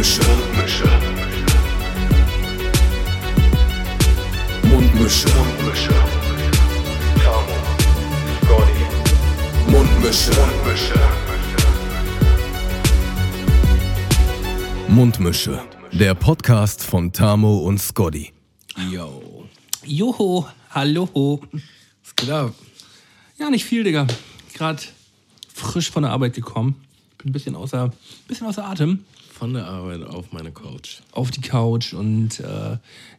Mundmische. Mundmische. Mundmische. Tamo. Scotty. Mundmische. Mundmische. Mundmische. Der Podcast von Tamo und Scotty. Yo. Joho, hallo. Was geht ab? Ja, nicht viel, Digga. Gerade frisch von der Arbeit gekommen. Bin ein bisschen außer, bisschen außer Atem. Von der Arbeit auf meine Couch. Auf die Couch und äh,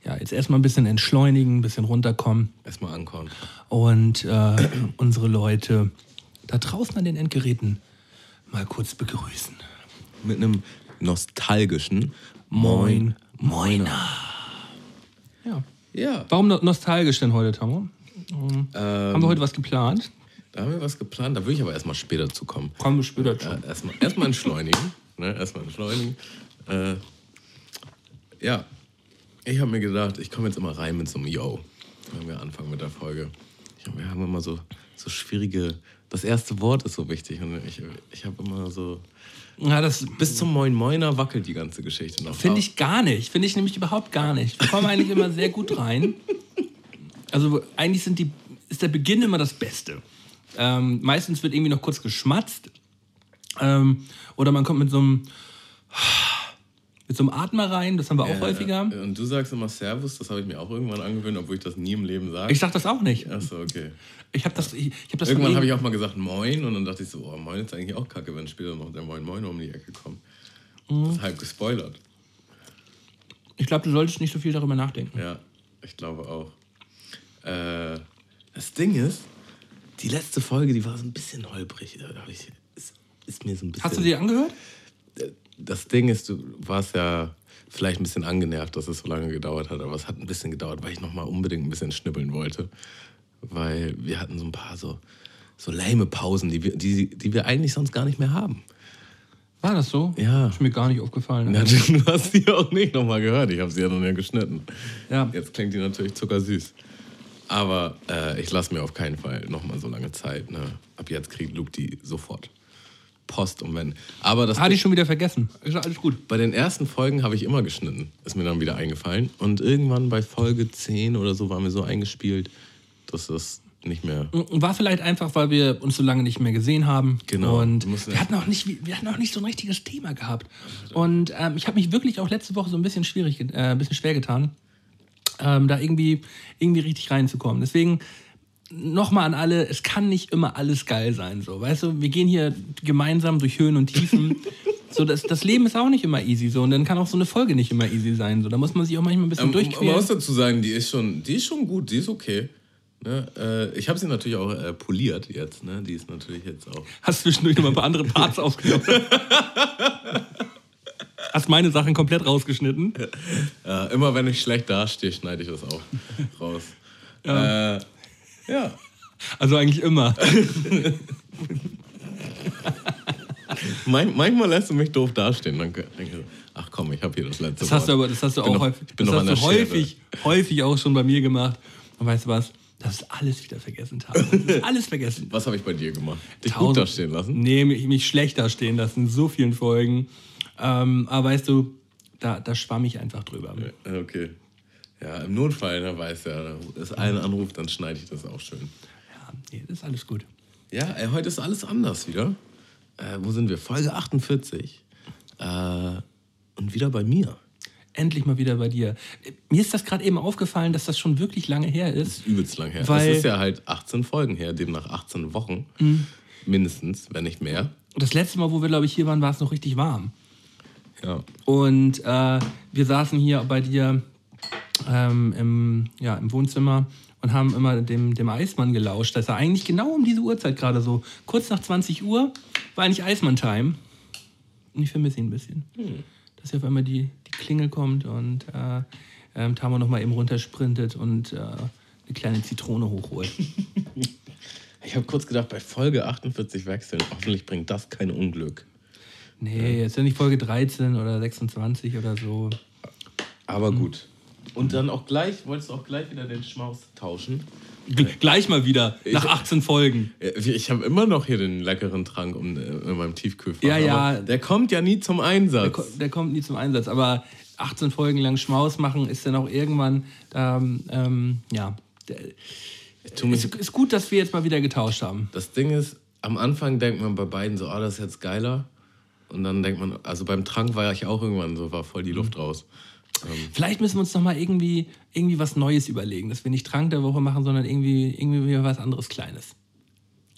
ja, jetzt erstmal ein bisschen entschleunigen, ein bisschen runterkommen Erstmal ankommen. und äh, unsere Leute da draußen an den Endgeräten mal kurz begrüßen. Mit einem nostalgischen Moin, Moiner. Ja. Ja. Warum no- nostalgisch denn heute, Tamo? Ähm, Haben wir heute was geplant? Da haben wir was geplant, da will ich aber erstmal später zu kommen. Kommen wir später Ja, schon. erstmal, erstmal entschleunigen. Ne? Erstmal entschleunigen. Äh, ja, ich habe mir gedacht, ich komme jetzt immer rein mit so einem Yo, wenn wir anfangen mit der Folge. Ich, wir haben immer so, so schwierige. Das erste Wort ist so wichtig. Und ich, ich habe immer so. Ja, das Bis zum Moin Moiner wackelt die ganze Geschichte noch. Finde ich gar nicht. Finde ich nämlich überhaupt gar nicht. Wir kommen eigentlich immer sehr gut rein. Also eigentlich sind die, ist der Beginn immer das Beste. Ähm, meistens wird irgendwie noch kurz geschmatzt. Ähm, oder man kommt mit so einem mit so einem Atmer rein, das haben wir auch häufiger. Ja, und du sagst immer Servus, das habe ich mir auch irgendwann angewöhnt, obwohl ich das nie im Leben sage. Ich sag das auch nicht. Achso, okay. Ich habe das, ich, ich hab das Irgendwann habe ich auch mal gesagt Moin und dann dachte ich so, oh, Moin ist eigentlich auch kacke, wenn später noch der Moin Moin um die Ecke kommt. Mhm. Das ist halb gespoilert. ich glaube, du solltest nicht so viel darüber nachdenken. Ja, ich glaube auch. Äh, das Ding ist, die letzte Folge, die war so ein bisschen holprig. Da hab ich, ist, mir so ein bisschen. Hast du dir angehört? das Ding ist, du warst ja vielleicht ein bisschen angenervt, dass es so lange gedauert hat, aber es hat ein bisschen gedauert, weil ich nochmal unbedingt ein bisschen schnippeln wollte. Weil wir hatten so ein paar so, so lame Pausen, die wir, die, die wir eigentlich sonst gar nicht mehr haben. War das so? Ja. Ist mir gar nicht aufgefallen. Ja, du hast die auch nicht nochmal gehört, ich habe sie ja noch nicht geschnitten. Ja. Jetzt klingt die natürlich zuckersüß. Aber äh, ich lasse mir auf keinen Fall nochmal so lange Zeit. Ne? Ab jetzt kriegt Luke die sofort. Post und wenn. Aber das Hatte ich schon wieder vergessen. Ist alles gut. Bei den ersten Folgen habe ich immer geschnitten, ist mir dann wieder eingefallen. Und irgendwann bei Folge 10 oder so waren wir so eingespielt, dass das nicht mehr. War vielleicht einfach, weil wir uns so lange nicht mehr gesehen haben. Genau. Und wir hatten, auch nicht, wir hatten auch nicht so ein richtiges Thema gehabt. Und ähm, ich habe mich wirklich auch letzte Woche so ein bisschen schwierig, äh, ein bisschen schwer getan, ähm, da irgendwie, irgendwie richtig reinzukommen. Deswegen nochmal an alle, es kann nicht immer alles geil sein. So, weißt du, wir gehen hier gemeinsam durch Höhen und Tiefen. So, das, das Leben ist auch nicht immer easy so und dann kann auch so eine Folge nicht immer easy sein. So, da muss man sich auch manchmal ein bisschen Ähm, man durchqueren. muss dazu sagen, die ist schon, die ist schon gut, die ist okay. Ne? Äh, ich habe sie natürlich auch äh, poliert jetzt. Ne? Die ist natürlich jetzt auch. Hast zwischendurch noch mal ein paar andere Parts aufgenommen. Hast meine Sachen komplett rausgeschnitten. Äh, immer wenn ich schlecht dastehe, schneide ich das auch raus. Ja. Äh, ja. Also eigentlich immer. Man, manchmal lässt du mich doof dastehen. Dann denke ich, so, ach komm, ich habe hier das letzte Das hast du aber das hast du auch noch- häufig, das hast du Schere. häufig, häufig auch schon bei mir gemacht. Und weißt du was? Das ist alles wieder vergessen. Das ist alles vergessen. Was habe ich bei dir gemacht? Dich gut Tausend- dastehen lassen? Nee, mich, mich schlecht dastehen lassen in so vielen Folgen. Ähm, aber weißt du, da, da schwamm ich einfach drüber. Okay. Ja, im Notfall, ne, weiß ja, da ist ein Anruf, dann schneide ich das auch schön. Ja, nee, das ist alles gut. Ja, ey, heute ist alles anders wieder. Äh, wo sind wir? Folge 48. Äh, und wieder bei mir. Endlich mal wieder bei dir. Mir ist das gerade eben aufgefallen, dass das schon wirklich lange her ist. Das ist übelst lang her. Weil- das ist ja halt 18 Folgen her, demnach 18 Wochen. Mindestens, wenn nicht mehr. Das letzte Mal, wo wir, glaube ich, hier waren, war es noch richtig warm. Ja. Und äh, wir saßen hier bei dir ähm, im, ja, im Wohnzimmer und haben immer dem, dem Eismann gelauscht. Das war eigentlich genau um diese Uhrzeit gerade so. Kurz nach 20 Uhr war eigentlich Eismann-Time. Und ich vermisse ihn ein bisschen. Dass hier auf einmal die, die Klingel kommt und äh, ähm, Tamo nochmal eben runtersprintet und äh, eine kleine Zitrone hochholt. Ich habe kurz gedacht, bei Folge 48 wechseln, hoffentlich bringt das kein Unglück. Nee, jetzt ist nicht Folge 13 oder 26 oder so. Aber gut. Und dann auch gleich, wolltest du auch gleich wieder den Schmaus tauschen? G gleich mal wieder, nach 18 Folgen. Ich habe immer noch hier den leckeren Trank um, äh, in meinem Tiefkühlfach. Ja, ja. aber Der kommt ja nie zum Einsatz. Der, der kommt nie zum Einsatz. Aber 18 Folgen lang Schmaus machen ist dann auch irgendwann, ähm, ähm, ja. Tu mich- ist, ist gut, dass wir jetzt mal wieder getauscht haben. Das Ding ist, am Anfang denkt man bei beiden so, oh, das ist jetzt geiler. Und dann denkt man, also beim Trank war ich auch irgendwann so, war voll die Luft raus. Vielleicht müssen wir uns noch mal irgendwie, irgendwie was Neues überlegen, dass wir nicht Trank der Woche machen, sondern irgendwie, irgendwie was anderes Kleines.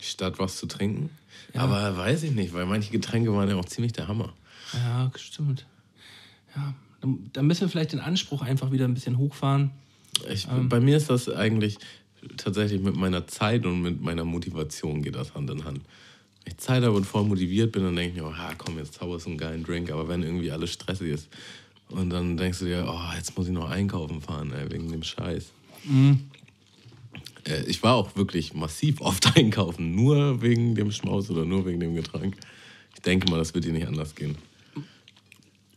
Statt was zu trinken. Aber weiß ich nicht, weil manche Getränke waren ja auch ziemlich der Hammer. Ja, stimmt. Ja, dann, dann müssen wir vielleicht den Anspruch einfach wieder ein bisschen hochfahren. Ich, Bei mir ist das eigentlich tatsächlich mit meiner Zeit und mit meiner Motivation geht das Hand in Hand. Wenn ich Zeit habe und voll motiviert bin, dann denke ich mir, oh, komm, jetzt zauberst du einen geilen Drink. Aber wenn irgendwie alles stressig ist und dann denkst du dir, oh, jetzt muss ich noch einkaufen fahren, ey, wegen dem Scheiß. Äh, ich war auch wirklich massiv oft einkaufen, nur wegen dem Schmaus oder nur wegen dem Getränk. Ich denke mal, das wird dir nicht anders gehen.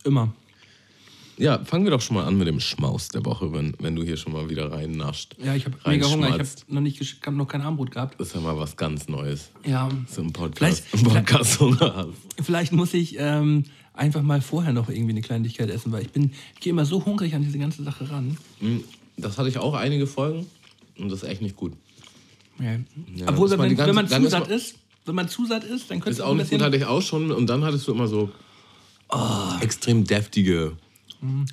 Immer. Ja, fangen wir doch schon mal an mit dem Schmaus der Woche, wenn, wenn du hier schon mal wieder rein nascht. Ja, ich habe mega Hunger. Ich habe noch, nicht hab noch kein Armbrot gehabt. Das ist ja mal was ganz Neues. Ja. So im Podcast, Vielleicht- im Podcast Hunger hast. Vielleicht muss ich ähm, einfach mal vorher noch irgendwie eine Kleinigkeit essen, weil ich bin, ich gehe immer so hungrig an diese ganze Sache ran. Hm, Das hatte ich auch einige Folgen und das ist echt nicht gut. Ja. Ja, Obwohl, wenn, war die wenn, man ganze- zu ist satt man- ist, wenn man zu satt ist, dann könnte es auch nicht gut, hatte ich auch schon. Und dann hattest du immer so extrem deftige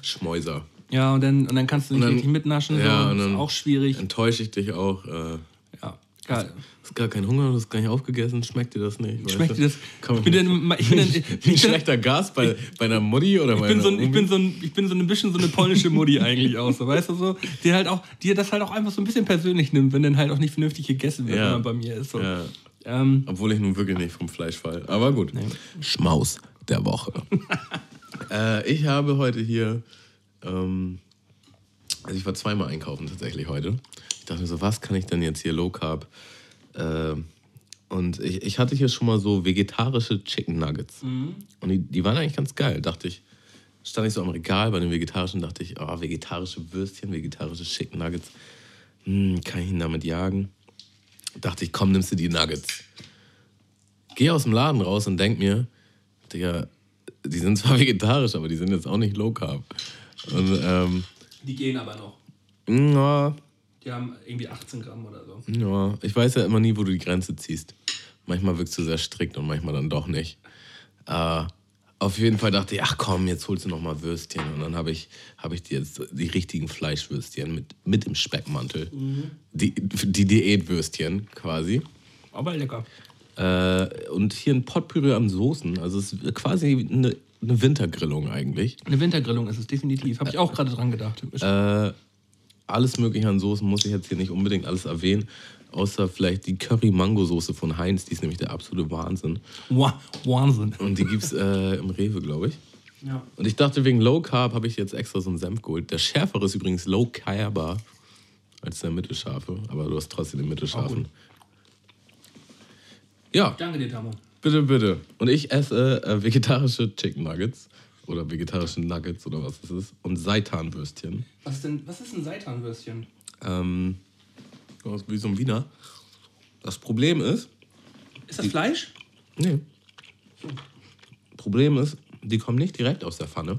Schmäuser. Ja, und dann, und dann kannst du nicht dann- richtig mitnaschen. ja, so. Das ist auch schwierig. Enttäusche ich dich auch. Äh, Ja, geil. Hast gar keinen Hunger, du hast gar nicht aufgegessen, schmeckt dir das nicht? Schmeckt dir das? Komm, Ich bin dann, ich bin dann, ich wie bin, schlechter Gas bei, bei einer Mutti oder ich bei bin einer so ein, ich bin so ein, ich bin so ein bisschen so eine polnische Mutti eigentlich auch, so, weißt du so, die halt auch, die das halt auch einfach so ein bisschen persönlich nimmt, wenn dann halt auch nicht vernünftig gegessen wird, Ja. wenn man bei mir ist. So. Ja. Ähm, Obwohl ich nun wirklich nicht vom Fleisch fall. Aber gut. Schmaus der Woche. äh, ich habe heute hier, ähm, also ich war zweimal einkaufen tatsächlich heute. Ich dachte mir so, was kann ich denn jetzt hier Low Carb? Äh, und ich, ich hatte hier schon mal so vegetarische Chicken Nuggets. Und die, die waren eigentlich ganz geil, dachte ich. Stand ich so am Regal bei den vegetarischen, dachte ich, oh, vegetarische Würstchen, vegetarische Chicken Nuggets. Hm, kann ich ihn damit jagen? dachte ich, komm, nimmst du die Nuggets. Geh aus dem Laden raus und denk mir, Digga, die sind zwar vegetarisch, aber die sind jetzt auch nicht low carb. Und ähm, die gehen aber noch. ja, Die haben irgendwie 18 Gramm oder so. ja, ich weiß ja immer nie, wo du die Grenze ziehst. Manchmal wirkst du sehr strikt und manchmal dann doch nicht. Äh, auf jeden Fall dachte ich, ach komm, jetzt holst du noch mal Würstchen. Und dann habe ich, hab ich dir jetzt die richtigen Fleischwürstchen mit, mit dem Speckmantel. Die, die Diätwürstchen quasi. Aber lecker. Äh, und hier ein Potpüree an Soßen. Also es ist quasi eine, eine Wintergrillung eigentlich. Eine Wintergrillung ist es definitiv. Habe ich auch gerade dran gedacht. Äh, alles mögliche an Soßen muss ich jetzt hier nicht unbedingt alles erwähnen. Außer vielleicht die Curry-Mango-Soße von Heinz. Die ist nämlich der absolute Wahnsinn. Wa- Wahnsinn. Und die gibt es äh, im Rewe, glaube ich. Ja. Und ich dachte, wegen Low Carb habe ich jetzt extra so einen Senf geholt. Der schärfere ist übrigens Low Carber als der mittelscharfe. Aber du hast trotzdem den mittelscharfen. Ja, Danke dir, Tamo. Bitte, bitte. Und ich esse äh, vegetarische Chicken Nuggets oder vegetarische Nuggets oder was das ist und Seitanwürstchen. Was ist, denn, was ist ein Seitanwürstchen? Ähm, wie so ein Wiener. Das Problem ist, Ist das Fleisch? nee. Problem ist, die kommen nicht direkt aus der Pfanne.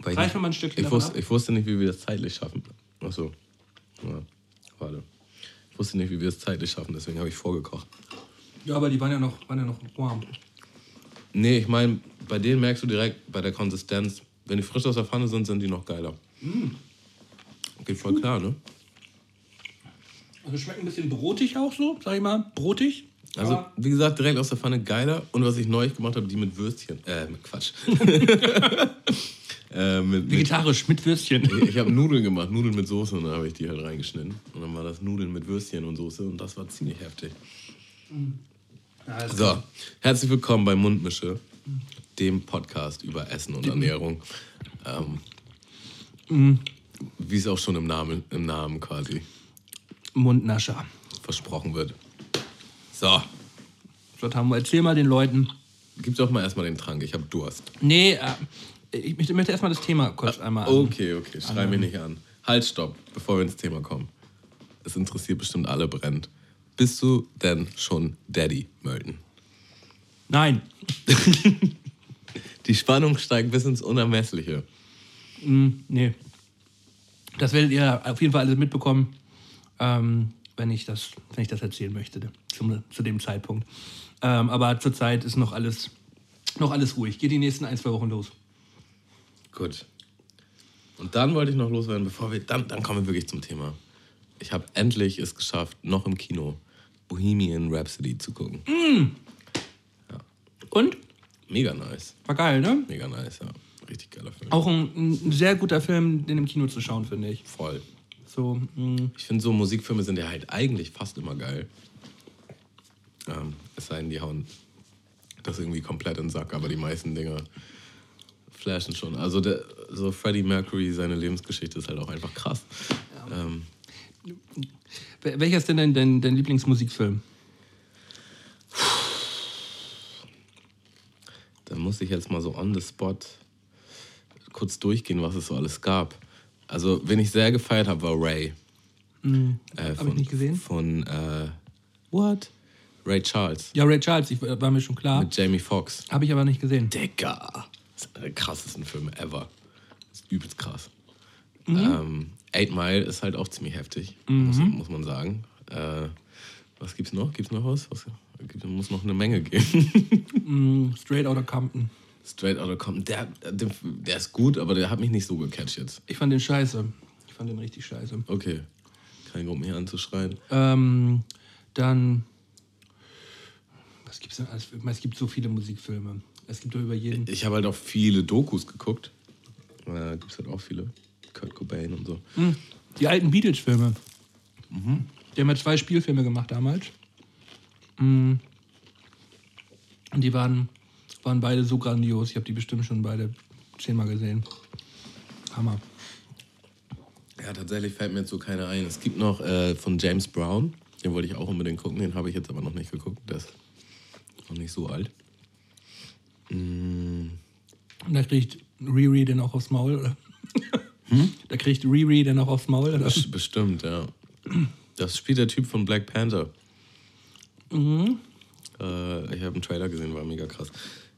Weil ich, Reich mir mal ein Stückchen ich, wusste, ich wusste nicht, wie wir das zeitlich schaffen. Achso. Ja, warte. Ich wusste nicht, wie wir es zeitlich schaffen, deswegen habe ich vorgekocht. Ja, aber die waren ja noch, waren ja noch warm. Nee, ich meine, bei denen merkst du direkt bei der Konsistenz, wenn die frisch aus der Pfanne sind, sind die noch geiler. Geht voll klar, ne? Also schmeckt ein bisschen brotig auch so, sag ich mal. Brotig. Also, wie gesagt, direkt aus der Pfanne geiler. Und was ich neu gemacht habe, die mit Würstchen. Äh, mit Quatsch. äh, mit, vegetarisch mit Würstchen. ich habe Nudeln gemacht, Nudeln mit Soße und dann habe ich die halt reingeschnitten. Und dann war das Nudeln mit Würstchen und Soße und das war ziemlich heftig. Ja, ist So, herzlich willkommen bei Mundmische, dem Podcast über Essen und Ernährung. Ähm, Wie es auch schon im Namen, im Namen quasi Mundnascher. versprochen wird. So, So, Tamo, erzähl mal den Leuten. gib doch mal erstmal den Trank, ich habe Durst. Nee, äh, ich möchte, möchte erstmal das Thema kurz einmal. an- Okay, okay, schrei mich nicht an. Halt, stopp, bevor wir ins Thema kommen. es interessiert bestimmt alle brennend. Bist du denn schon Daddy, Melton? Nein. Die Spannung steigt bis ins Unermessliche. Nee. Das werdet ihr auf jeden Fall alles mitbekommen, ähm, wenn, ich das, wenn ich das erzählen möchte, zum, zu dem Zeitpunkt. Ähm, aber zurzeit ist noch alles, noch alles ruhig. Geht die nächsten ein, zwei Wochen los. Gut. Und dann wollte ich noch loswerden, bevor wir. Dann, dann kommen wir wirklich zum Thema. Ich habe endlich es geschafft, noch im Kino Bohemian Rhapsody zu gucken. Und? Mega nice. War geil, ne? Mega nice, ja. Richtig geiler Film. Auch ein, ein sehr guter Film, den im Kino zu schauen, finde ich. Voll. So, mh, Ich finde, so Musikfilme sind ja halt eigentlich fast immer geil. Ähm, es sei denn, die hauen das irgendwie komplett in den Sack, aber die meisten Dinger flashen schon. Also der, so Freddie Mercury, seine Lebensgeschichte ist halt auch einfach krass. Ähm, wel- welcher ist denn dein, dein, dein Lieblingsmusikfilm? da muss ich jetzt mal so on the spot kurz durchgehen, was es so alles gab. Also, wen ich sehr gefeiert habe, war Ray. Äh, Hab ich nicht gesehen. Von, äh, what? Ray Charles. Ja, Ray Charles, ich, war mir schon klar. Mit Jamie Foxx. Habe ich aber nicht gesehen. Digga. Das ist einer der krassesten Filme ever. Das ist übelst krass. Mhm. Ähm, Eight Mile ist halt auch ziemlich heftig, muss, muss man sagen. Äh, was gibt's noch? Gibt's noch was? was gibt, muss noch eine Menge geben. Straight Outta Compton. Straight Outta Compton. Der, der, der ist gut, aber der hat mich nicht so gecatcht jetzt. Ich fand den scheiße. Ich fand den richtig scheiße. Okay. Kein Grund, mich anzuschreien. Ähm, dann. Was gibt's denn alles? Es gibt so viele Musikfilme. Es gibt doch über jeden. Ich habe halt auch viele Dokus geguckt. Da gibt's halt auch viele. Kurt Cobain und so. Hm, Die alten Beatles-Filme. Die haben ja zwei Spielfilme gemacht damals. Mm. Und die waren, waren beide so grandios. Ich habe die bestimmt schon beide zehnmal gesehen. Hammer. Ja, tatsächlich fällt mir jetzt so keiner ein. Es gibt noch äh, von James Brown, den wollte ich auch unbedingt gucken, den habe ich jetzt aber noch nicht geguckt. Der ist noch nicht so alt. Und da kriegt Riri den auch aufs Maul, oder? Da kriegt Riri den auch aufs Maul, oder? Bes- Bestimmt, ja. Das spielt der Typ von Black Panther. Äh, ich habe einen Trailer gesehen, war mega krass.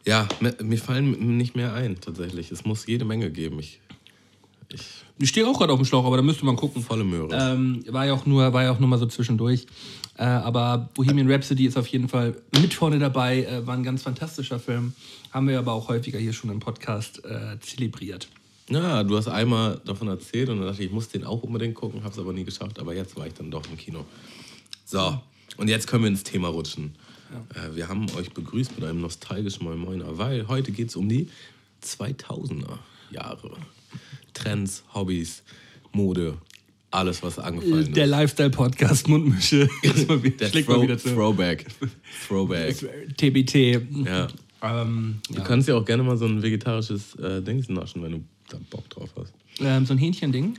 Ja, mir, mir fallen nicht mehr ein, tatsächlich. Es muss jede Menge geben. Ich, ich Ich stehe auch gerade auf dem Schlauch, aber da müsste man gucken. volle Möhre. Ähm, war ja auch nur, war ja auch nur mal so zwischendurch. Äh, aber Bohemian Rhapsody ist auf jeden Fall mit vorne dabei. Äh, war ein ganz fantastischer Film. Haben wir aber auch häufiger hier schon im Podcast äh, zelebriert. Ja, du hast einmal davon erzählt und dann dachte ich, ich muss den auch unbedingt gucken, habe es aber nie geschafft. Aber jetzt war ich dann doch im Kino. So, und jetzt können wir ins Thema rutschen. Äh, wir haben euch begrüßt mit einem nostalgischen Moin Moiner, weil heute geht es um die 2000er Jahre. Trends, Hobbys, Mode, alles, was angefallen Der ist. Lifestyle-Podcast Mundmische. Der Throw, wieder zu. Throwback. Throwback. TBT. Ja. Ähm, Du ja. kannst ja auch gerne mal so ein vegetarisches äh, Dings naschen, wenn du da Bock drauf hast. Ähm, so ein Hähnchending.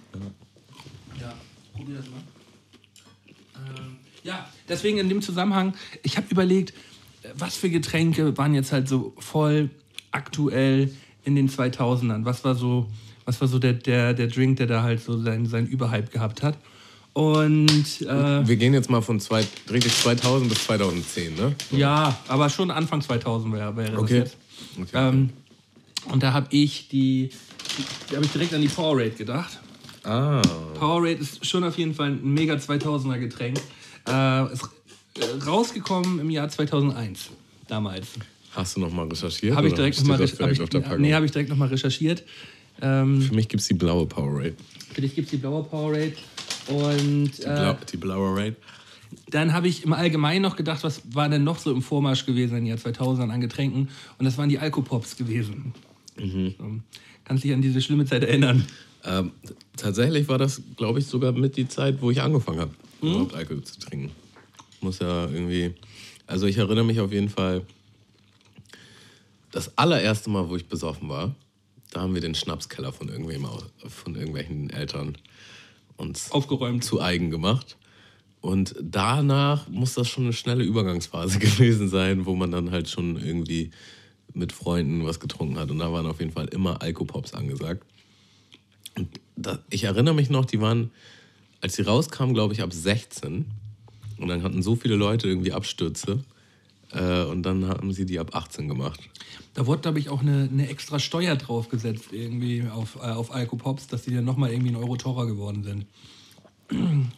Ja, probier das mal. Ähm, ja, deswegen in dem Zusammenhang, ich habe überlegt, äh, was für Getränke waren jetzt halt so voll aktuell in den 2000ern? Was war so, was war so der, der, der Drink, der da halt so seinen, seinen Überhype gehabt hat? Und äh, Wir gehen jetzt mal von zwei, richtig 2000 bis 2010, ne? ja, aber schon Anfang 2000 wäre das Okay. jetzt. Ähm, und da habe ich die, da habe ich direkt an die Powerade gedacht. Ah. Powerade ist schon auf jeden Fall ein mega 2000er Getränk. Äh, ist äh, rausgekommen im Jahr 2001 damals. Hast du noch mal recherchiert? Habe ich direkt nochmal Packung? nee, habe ich direkt noch mal recherchiert. Ähm, Für mich gibt es die blaue Powerade. für dich gibt es die blaue Powerade. Und Die, äh, Blau, die blaue Raid. dann habe ich im Allgemeinen noch gedacht, was war denn noch so im Vormarsch gewesen im Jahr 2000 an Getränken? Und das waren die Alkopops gewesen. Mhm. So, kannst dich an diese schlimme Zeit erinnern? Ähm, tatsächlich war das, glaube ich, sogar mit die Zeit, wo ich angefangen habe, Mhm. überhaupt Alkohol zu trinken. Muss ja irgendwie. Also ich erinnere mich auf jeden Fall, das allererste Mal, wo ich besoffen war, da haben wir den Schnapskeller von irgendwem von irgendwelchen Eltern uns Aufgeräumt. zu eigen gemacht. Und danach muss das schon eine schnelle Übergangsphase gewesen sein, wo man dann halt schon irgendwie mit Freunden was getrunken hat. Und da waren auf jeden Fall immer Alkopops angesagt. Und da, ich erinnere mich noch, die waren als sie rauskam, glaube ich, ab 16. Und dann hatten so viele Leute irgendwie Abstürze. Äh, und dann haben sie die ab 18 gemacht. Da wurde, glaube ich, auch eine, eine extra Steuer draufgesetzt, irgendwie auf, äh, auf Alkopops, dass die dann nochmal irgendwie einen Euro teurer geworden sind.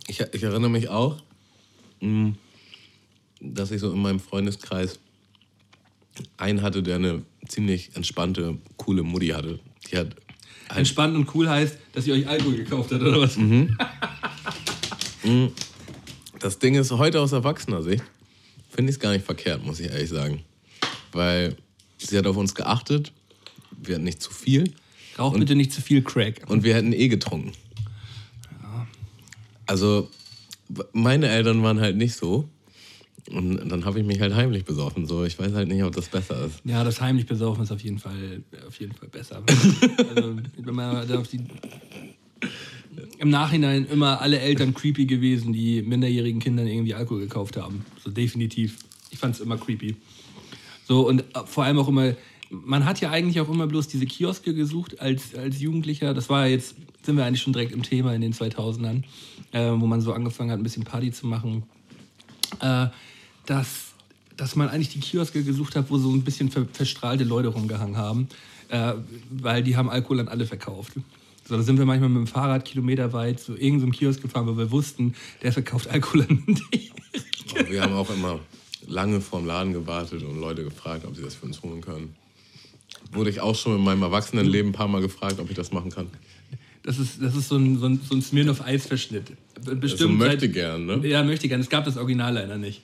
Ich, ich erinnere mich auch, mh, dass ich so in meinem Freundeskreis einen hatte, der eine ziemlich entspannte, coole Mutti hatte. Die hat halt Entspannt und cool heißt, dass ihr euch Alkohol gekauft habt, oder was? Das Ding ist, heute aus erwachsener Sicht finde ich es gar nicht verkehrt, muss ich ehrlich sagen. Weil sie hat auf uns geachtet, wir hatten nicht zu viel Rauch bitte nicht zu viel Crack. und wir hätten eh getrunken. Also, w- meine Eltern waren halt nicht so. Und dann habe ich mich halt heimlich besoffen. So, ich weiß halt nicht, ob das besser ist. Ja, das heimlich besaufen ist auf jeden Fall, auf jeden Fall besser. also, wenn man da auf die im Nachhinein immer alle Eltern creepy gewesen, die minderjährigen Kindern irgendwie Alkohol gekauft haben. So definitiv. Ich fand es immer creepy. So und äh, vor allem auch immer, man hat ja eigentlich auch immer bloß diese Kioske gesucht als, als Jugendlicher. Das war jetzt, sind wir eigentlich schon direkt im Thema in den 2000ern, äh, wo man so angefangen hat, ein bisschen Party zu machen. Äh, dass, dass man eigentlich die Kioske gesucht hat, wo so ein bisschen ver verstrahlte Leute rumgehangen haben, äh, weil die haben Alkohol an alle verkauft. So, da sind wir manchmal mit dem Fahrrad kilometerweit zu irgendeinem Kiosk gefahren, weil wir wussten, der verkauft Alkohol an die. Wir haben auch immer lange vorm Laden gewartet und Leute gefragt, ob sie das für uns holen können. Wurde ich auch schon in meinem Erwachsenenleben ein paar Mal gefragt, ob ich das machen kann. Das ist, das ist so ein, so ein, so ein Smirnoff-Eis-Verschnitt. Bestimmt Also möchte seit- gern, ne? Ja, möchte gern. Es gab das Original leider nicht.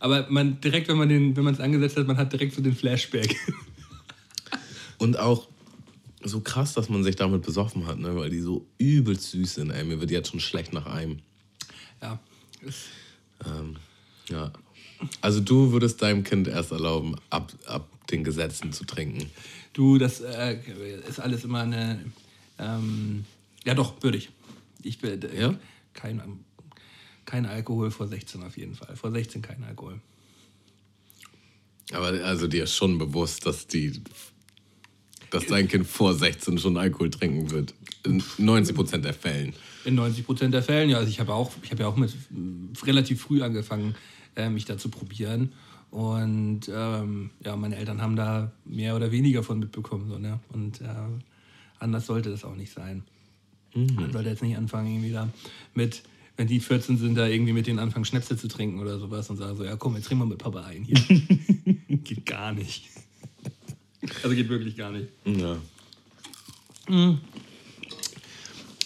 Aber man direkt, wenn man den, wenn man es angesetzt hat, man hat direkt so den Flashback. Und auch so krass, dass man sich damit besoffen hat, ne? weil die so übelst süß sind. Ey, mir wird jetzt schon schlecht nach einem. ja. Ähm, ja. Also du würdest deinem Kind erst erlauben, ab, ab den Gesetzen zu trinken. Du, das äh, ist alles immer eine. Ähm, ja, doch, würde ich. Ich. Äh, Ja? Kein, kein Alkohol vor 16 auf jeden Fall. Vor 16 kein Alkohol. Aber also dir ist schon bewusst, dass die dass dein Kind vor 16 schon Alkohol trinken wird. In 90 Prozent der Fällen. In 90 Prozent der Fällen, ja. Also ich habe auch, ich habe ja auch mit relativ früh angefangen, äh, mich da zu probieren. Und ähm, ja, meine Eltern haben da mehr oder weniger von mitbekommen. So, ne? Und äh, anders sollte das auch nicht sein. Man sollte jetzt nicht anfangen, irgendwie da mit, wenn die 14 sind, da irgendwie mit denen anfangen, Schnäpse zu trinken oder sowas und sagen so, ja komm, jetzt trinken wir mit Papa ein hier. geht gar nicht. Also geht wirklich gar nicht. Ja.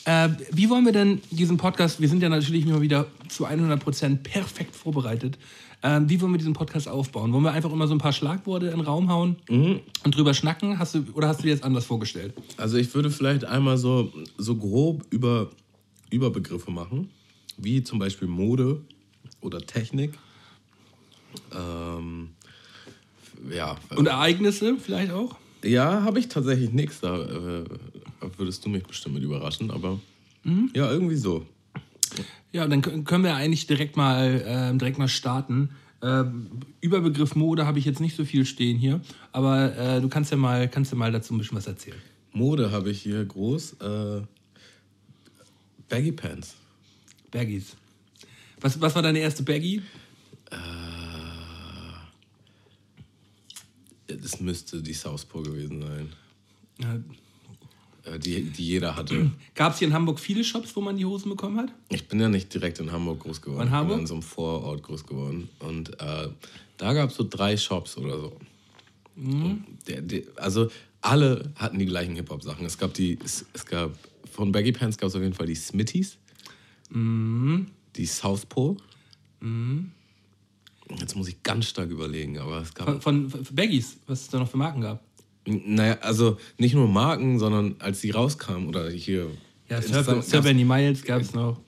Äh, wie wollen wir denn diesen Podcast, wir sind ja natürlich immer wieder zu 100% perfekt vorbereitet, äh, wie wollen wir diesen Podcast aufbauen? Wollen wir einfach immer so ein paar Schlagworte in den Raum hauen und drüber schnacken? Hast du, oder hast du dir jetzt anders vorgestellt? Also ich würde vielleicht einmal so, so grob über Überbegriffe machen, wie zum Beispiel Mode oder Technik. Ähm, ja, Und Ereignisse vielleicht auch? ja, habe ich tatsächlich nichts. Da äh, würdest du mich bestimmt mit überraschen, aber ja, irgendwie so. Ja, dann kö- können wir eigentlich direkt mal, ähm, direkt mal starten. Ähm, Überbegriff Mode habe ich jetzt nicht so viel stehen hier, aber äh, du kannst ja, mal, kannst ja mal dazu ein bisschen was erzählen. Mode habe ich hier groß. Äh, Baggy Pants. Baggies. Was, was war deine erste Baggy? Das müsste die Southpaw gewesen sein. Äh, Äh, die, die jeder hatte. Gab es hier in Hamburg viele Shops, wo man die Hosen bekommen hat? Ich bin ja nicht direkt in Hamburg groß geworden. In Hamburg? Ich bin in so einem Vorort groß geworden. Und äh, da gab es so drei Shops oder so. Mhm. Der, der, also alle hatten die gleichen Hip-Hop-Sachen. Es gab die, es, es gab, von Baggy Pants gab es auf jeden Fall die Smitties, die Southpaw. Jetzt muss ich ganz stark überlegen, aber es gab Von, von, von Baggies, was es da noch für Marken gab. Naja, also nicht nur Marken, sondern als die rauskamen oder hier. Ja, Sir, Benny Miles gab es noch.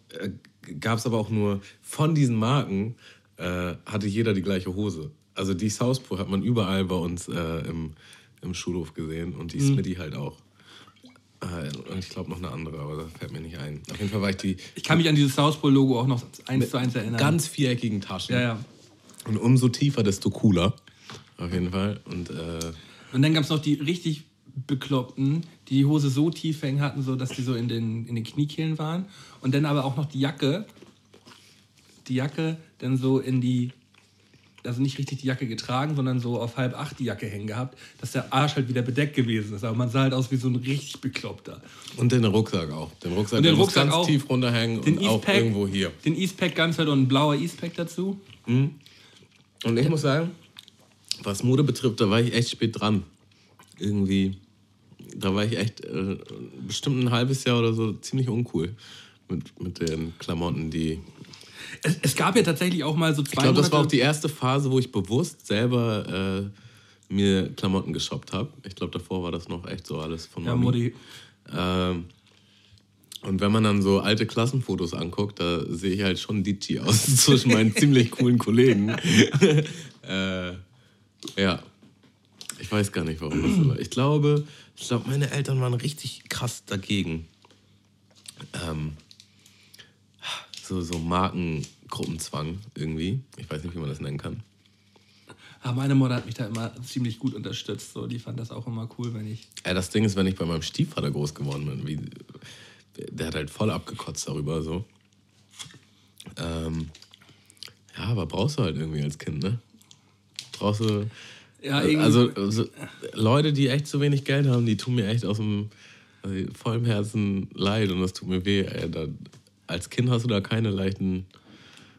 gab es aber auch nur von diesen Marken äh, hatte jeder die gleiche Hose. Also die Southpaw hat man überall bei uns äh, im, im Schulhof gesehen und Mhm. die Smitty halt auch. Und ich glaube noch eine andere, aber das fällt mir nicht ein. Auf jeden Fall war ich die Ich kann mich an dieses South Pole Logo auch noch eins zu eins erinnern. ganz viereckigen Taschen. Ja, ja. Und umso tiefer, desto cooler. Auf jeden Fall. Und äh, Und dann gab es noch die richtig Bekloppten, die die Hose so tief hängen hatten, so dass die so in den, in den Kniekehlen waren. Und dann aber auch noch die Jacke, die Jacke dann so in die, also nicht richtig die Jacke getragen, sondern so auf halb acht die Jacke hängen gehabt, dass der Arsch halt wieder bedeckt gewesen ist. Aber man sah halt aus wie so ein richtig Bekloppter. Und den Rucksack auch. Den Rucksack, Und den Rucksack ganz auch. tief runterhängen Den und auch Eastpack, irgendwo hier. Den Eastpack ganz weit und ein blauer Eastpack dazu. Und ich muss sagen, was Mode betrifft, da war ich echt spät dran. Irgendwie, da war ich echt äh, bestimmt ein halbes Jahr oder so ziemlich uncool mit, mit den Klamotten, die. Es, es gab ja tatsächlich auch mal so zwei Ich glaube, das war auch die erste Phase, wo ich bewusst selber äh, mir Klamotten geshoppt habe. Ich glaube, davor war das noch echt so alles von ja, Mami. Modi. Ähm, und wenn man dann so alte Klassenfotos anguckt, da sehe ich halt schon Dici aus zwischen meinen ziemlich coolen Kollegen. äh, ja, ich weiß gar nicht, warum das so war. Ich glaube, ich glaube, meine Eltern waren richtig krass dagegen. Ähm, so, so Markengruppenzwang irgendwie. Ich weiß nicht, wie man das nennen kann. Aber meine Mutter hat mich da immer ziemlich gut unterstützt. So. Die fand das auch immer cool, wenn ich. Ja, das Ding ist, wenn ich bei meinem Stiefvater groß geworden bin, wie, der hat halt voll abgekotzt darüber, so. Ähm, ja, aber brauchst du halt irgendwie als Kind, ne? Brauchst du. Ja, irgendwie- also, also Leute, die echt zu wenig Geld haben, die tun mir echt aus dem also, vollem Herzen leid und das tut mir weh. Ey. Da, als Kind hast du da keine leichten.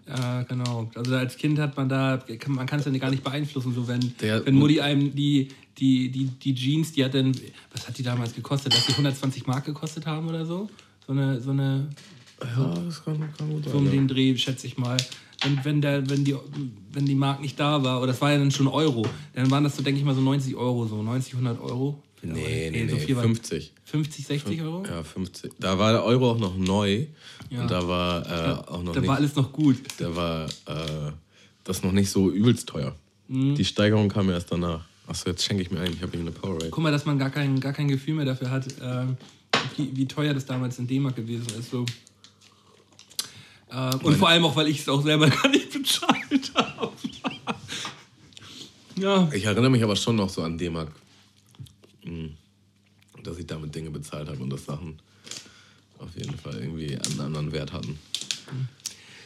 Ja, genau. Also als Kind hat man da, kann, man kann es ja gar nicht beeinflussen. So wenn, Der- wenn Mutti einem die, die, die, die Jeans, die hat dann, was hat die damals gekostet? Dass die 120 Mark gekostet haben oder so? So eine, so eine, Ja, das kann, kann gut so um den Dreh, schätze ich mal. Und wenn, der, wenn, die, wenn die Mark nicht da war, oder das war ja dann schon Euro, dann waren das so, denke ich mal, so 90 Euro, so 90, 100 Euro. Nee, nee, so nee, viel war- 50. 50, 60 Euro? Ja, 50. Da war der Euro auch noch neu. Ja. Und da war äh, auch noch da nicht. war alles noch gut. Da war äh, das noch nicht so übelst teuer. Mhm. Die Steigerung kam erst danach. Achso, jetzt schenke ich mir ein. Ich habe hier eine Powerade. Guck mal, dass man gar kein, gar kein Gefühl mehr dafür hat, ähm, wie, wie teuer das damals in D-Mark gewesen ist. So. Äh, und vor allem auch, weil ich es auch selber gar nicht bezahlt habe. ja, Ich erinnere mich aber schon noch so an D-Mark. Mhm. Dass ich damit Dinge bezahlt habe und dass Sachen auf jeden Fall irgendwie einen anderen Wert hatten.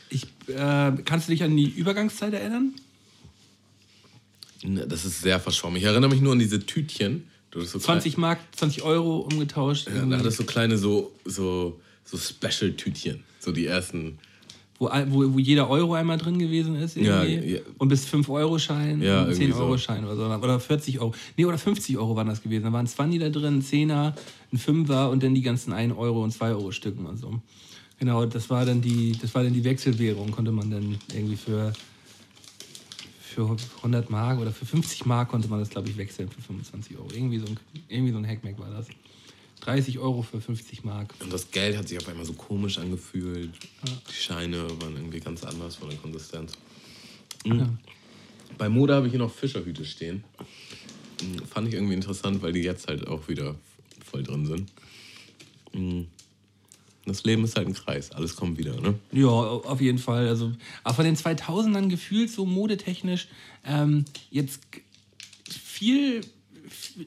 ich, äh, kannst du dich an die Übergangszeit erinnern? Ne, Das ist sehr verschwommen. Ich erinnere mich nur an diese Tütchen. Du so 20 Mark, 20 Euro umgetauscht. Ja, da hattest du kleine so, so, so Special-Tütchen. So die ersten. Wo, wo, wo jeder Euro einmal drin gewesen ist. Irgendwie. ja. Und bis 5-Euro-Schein Ja, und irgendwie so. 10-Euro-Schein oder so. Oder 40 Euro. Nee, oder 50 Euro waren das gewesen. Da waren 20 da drin, ein Zehner, ein Fünfer und dann die ganzen 1 Euro und 2 Euro Stücken und so. Genau, das war dann die, das war dann die Wechselwährung, konnte man dann irgendwie für, für 100 Mark oder für 50 Mark konnte man das, glaube ich, wechseln für 25 Euro. Irgendwie so ein, irgendwie so ein Hackmack war das. 30 Euro für 50 Mark. Und das Geld hat sich auf einmal so komisch angefühlt. Die Scheine waren irgendwie ganz anders von der Konsistenz. Mhm. Bei Mode habe ich hier noch Fischerhüte stehen. Mhm, Fand ich irgendwie interessant, weil die jetzt halt auch wieder voll drin sind. Mhm. Das Leben ist halt ein Kreis, alles kommt wieder, ne? Ja, auf jeden Fall. Also, aber von den 2000ern gefühlt so modetechnisch ähm, jetzt viel,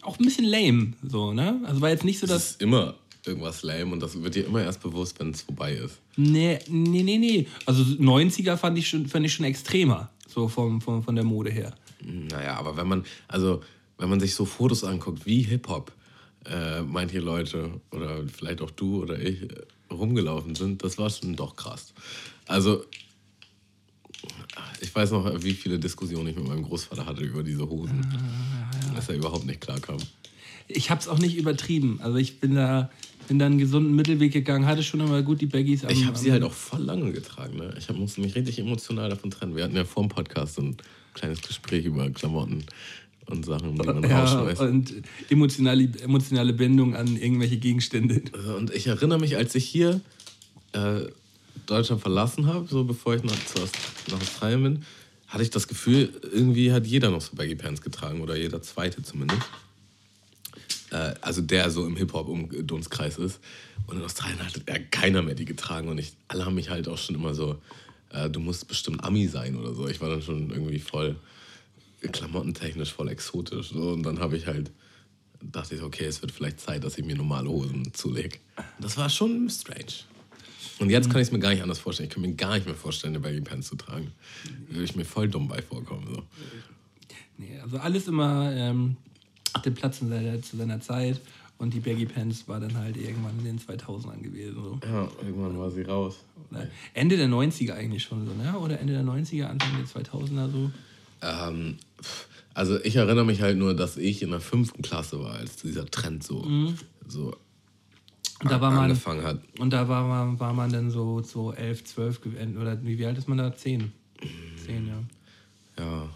auch ein bisschen lame, so, ne? Also war jetzt nicht so, Das dass. ist immer irgendwas lame und das wird dir immer erst bewusst, wenn es vorbei ist. Nee, nee, nee, nee. Also 90er fand ich schon, fand ich schon extremer, so vom, vom, von der Mode her. Naja, aber wenn man, also, wenn man sich so Fotos anguckt, wie Hip-Hop äh, manche Leute oder vielleicht auch du oder ich äh, rumgelaufen sind, das war schon doch krass. Also, ich weiß noch, wie viele Diskussionen ich mit meinem Großvater hatte über diese Hosen, dass er überhaupt nicht klarkam. Ich hab's auch nicht übertrieben. Also ich bin da, bin da einen gesunden Mittelweg gegangen, hatte schon immer gut die Baggies am, Ich habe sie halt auch voll lange getragen. Ne? Ich hab, musste mich richtig emotional davon trennen. Wir hatten ja vor dem Podcast so ein kleines Gespräch über Klamotten und Sachen, die man ja, rausschmeißt. und emotionale, emotionale Bindung an irgendwelche Gegenstände. Also, Und ich erinnere mich, als ich hier äh, Deutschland verlassen habe, so bevor ich nach, nach Australien bin, hatte ich das Gefühl, irgendwie hat jeder noch so Baggy Pants getragen oder jeder zweite zumindest. Äh, also der so im Hip-Hop-Dunstkreis ist. Und in Australien hat ja keiner mehr die getragen und ich, alle haben mich halt auch schon immer so, äh, du musst bestimmt Ami sein oder so. Ich war dann schon irgendwie voll klamottentechnisch voll exotisch. So. Und dann habe ich halt dachte ich, okay, es wird vielleicht Zeit, dass ich mir normale Hosen zulege. Das war schon strange. Und jetzt kann ich es mir gar nicht anders vorstellen. Ich kann mir gar nicht mehr vorstellen, eine Baggy Pants zu tragen. Da würde ich mir voll dumm bei vorkommen. So. Nee, also alles immer ähm, hat den Platz in seiner, zu seiner Zeit. Und die Baggy Pants war dann halt irgendwann in den 2000ern gewesen. So. Ja, irgendwann war sie raus. Oder Ende der 90er eigentlich schon so, ne? Oder Ende der 90er, Anfang der 2000er so. Ähm, also ich erinnere mich halt nur, dass ich in der fünften Klasse war, als dieser Trend so, so Und da war man, angefangen hat. und da war man, war man dann so, so 11, 12 gewesen. Oder wie, alt ist man da? 10. 10, ja. Ja,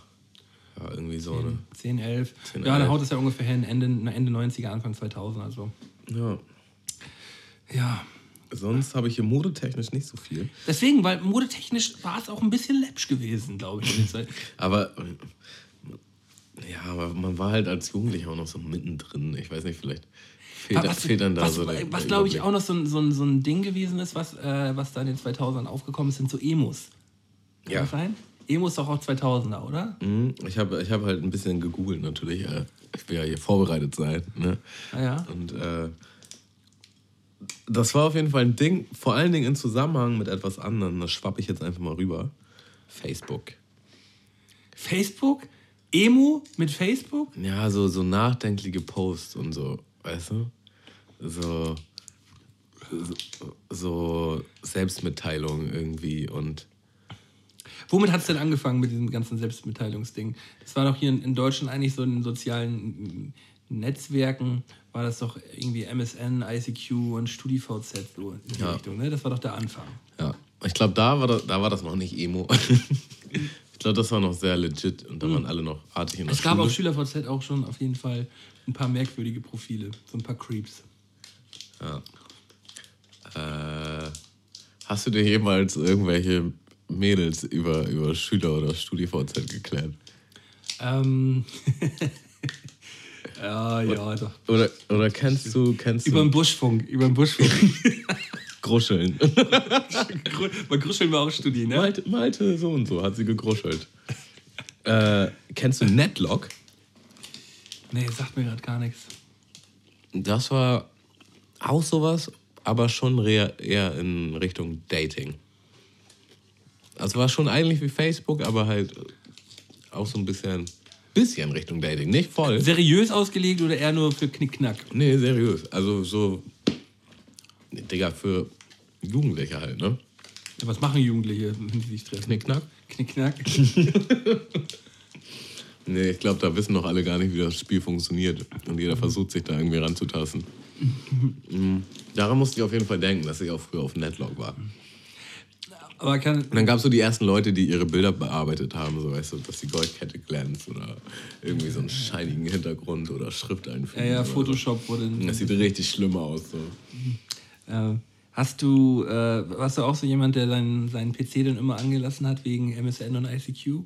ja irgendwie so, ne? 10, 11. 10, ja, dann 11. haut es ja ungefähr hin, Ende, Ende 90er, Anfang 2000. Also, Ja. ja. Sonst habe ich hier modetechnisch nicht so viel. Deswegen, weil modetechnisch war es auch ein bisschen läppsch gewesen, glaube ich. Aber ja, aber man war halt als Jugendlicher auch noch so mittendrin. Ich weiß nicht, vielleicht fehlt, was, dann da was, so was der glaube ich auch noch so ein, so, ein, so ein Ding gewesen ist, was, äh, was da in den 2000ern aufgekommen ist, sind so Emos. Kann Ja. das sein? Emos doch auch 2000er, oder? Mhm, Ich habe ich hab halt ein bisschen gegoogelt natürlich. äh, Ich will ja hier vorbereitet sein. Ne? Ah, ja. Und äh, das war auf jeden Fall ein Ding, vor allen Dingen in Zusammenhang mit etwas anderem. Das schwapp ich jetzt einfach mal rüber. Facebook. Facebook? Emo mit Facebook? Ja, so, so nachdenkliche Posts und so, weißt du? So, so, so Selbstmitteilung irgendwie und Womit hat es denn angefangen mit diesem ganzen Selbstmitteilungsding? Das war doch hier in, in Deutschland eigentlich so in den sozialen Netzwerken, war das doch irgendwie MSN, ICQ und StudiVZ so in die Ja. Richtung, ne? Das war doch der Anfang. ja. Ich glaube, da, war das- da war das noch nicht Emo. ich glaube, das war noch sehr legit und da waren alle noch artig in der Es gab auf SchülerVZ auch schon auf jeden Fall ein paar merkwürdige Profile, so ein paar Creeps. Ja. Äh, hast du dir jemals irgendwelche Mädels über, über Schüler oder StudiVZ geklärt? Ähm. ja, ja, doch. Oder, oder kennst du, kennst Über den du Buschfunk, über den Buschfunk. Gruscheln? Bei Gruscheln war auch Studien, ne? Malte, Malte so und so hat sie gegruschelt. äh, kennst du Netlock? Nee, sagt mir gerade gar nichts. Das war auch sowas, aber schon eher, eher in Richtung Dating. Also war schon eigentlich wie Facebook, aber halt auch so ein bisschen, bisschen Richtung Dating. Nicht voll. Seriös ausgelegt oder eher nur für Knickknack? Nee, seriös. Also so, Digga, für Jugendliche halt, ne? Ja, was machen Jugendliche, wenn die sich treffen? Knickknack? Knickknack. Nee, ich glaube, da wissen noch alle gar nicht, wie das Spiel funktioniert. Und jeder versucht sich da irgendwie ranzutasten. Mhm. Daran musste ich auf jeden Fall denken, dass ich auch früher auf Netlock war. Aber kann. Und dann gab es so die ersten Leute, die ihre Bilder bearbeitet haben, so weißt du, dass die Goldkette glänzt oder irgendwie so einen scheinigen Hintergrund oder Schrift Ja, einfügen. ja, so. Photoshop wurde. Das sieht richtig schlimm aus. So. Äh, hast du, äh, warst du auch so jemand, der seinen, seinen PC dann immer angelassen hat wegen MSN und ICQ?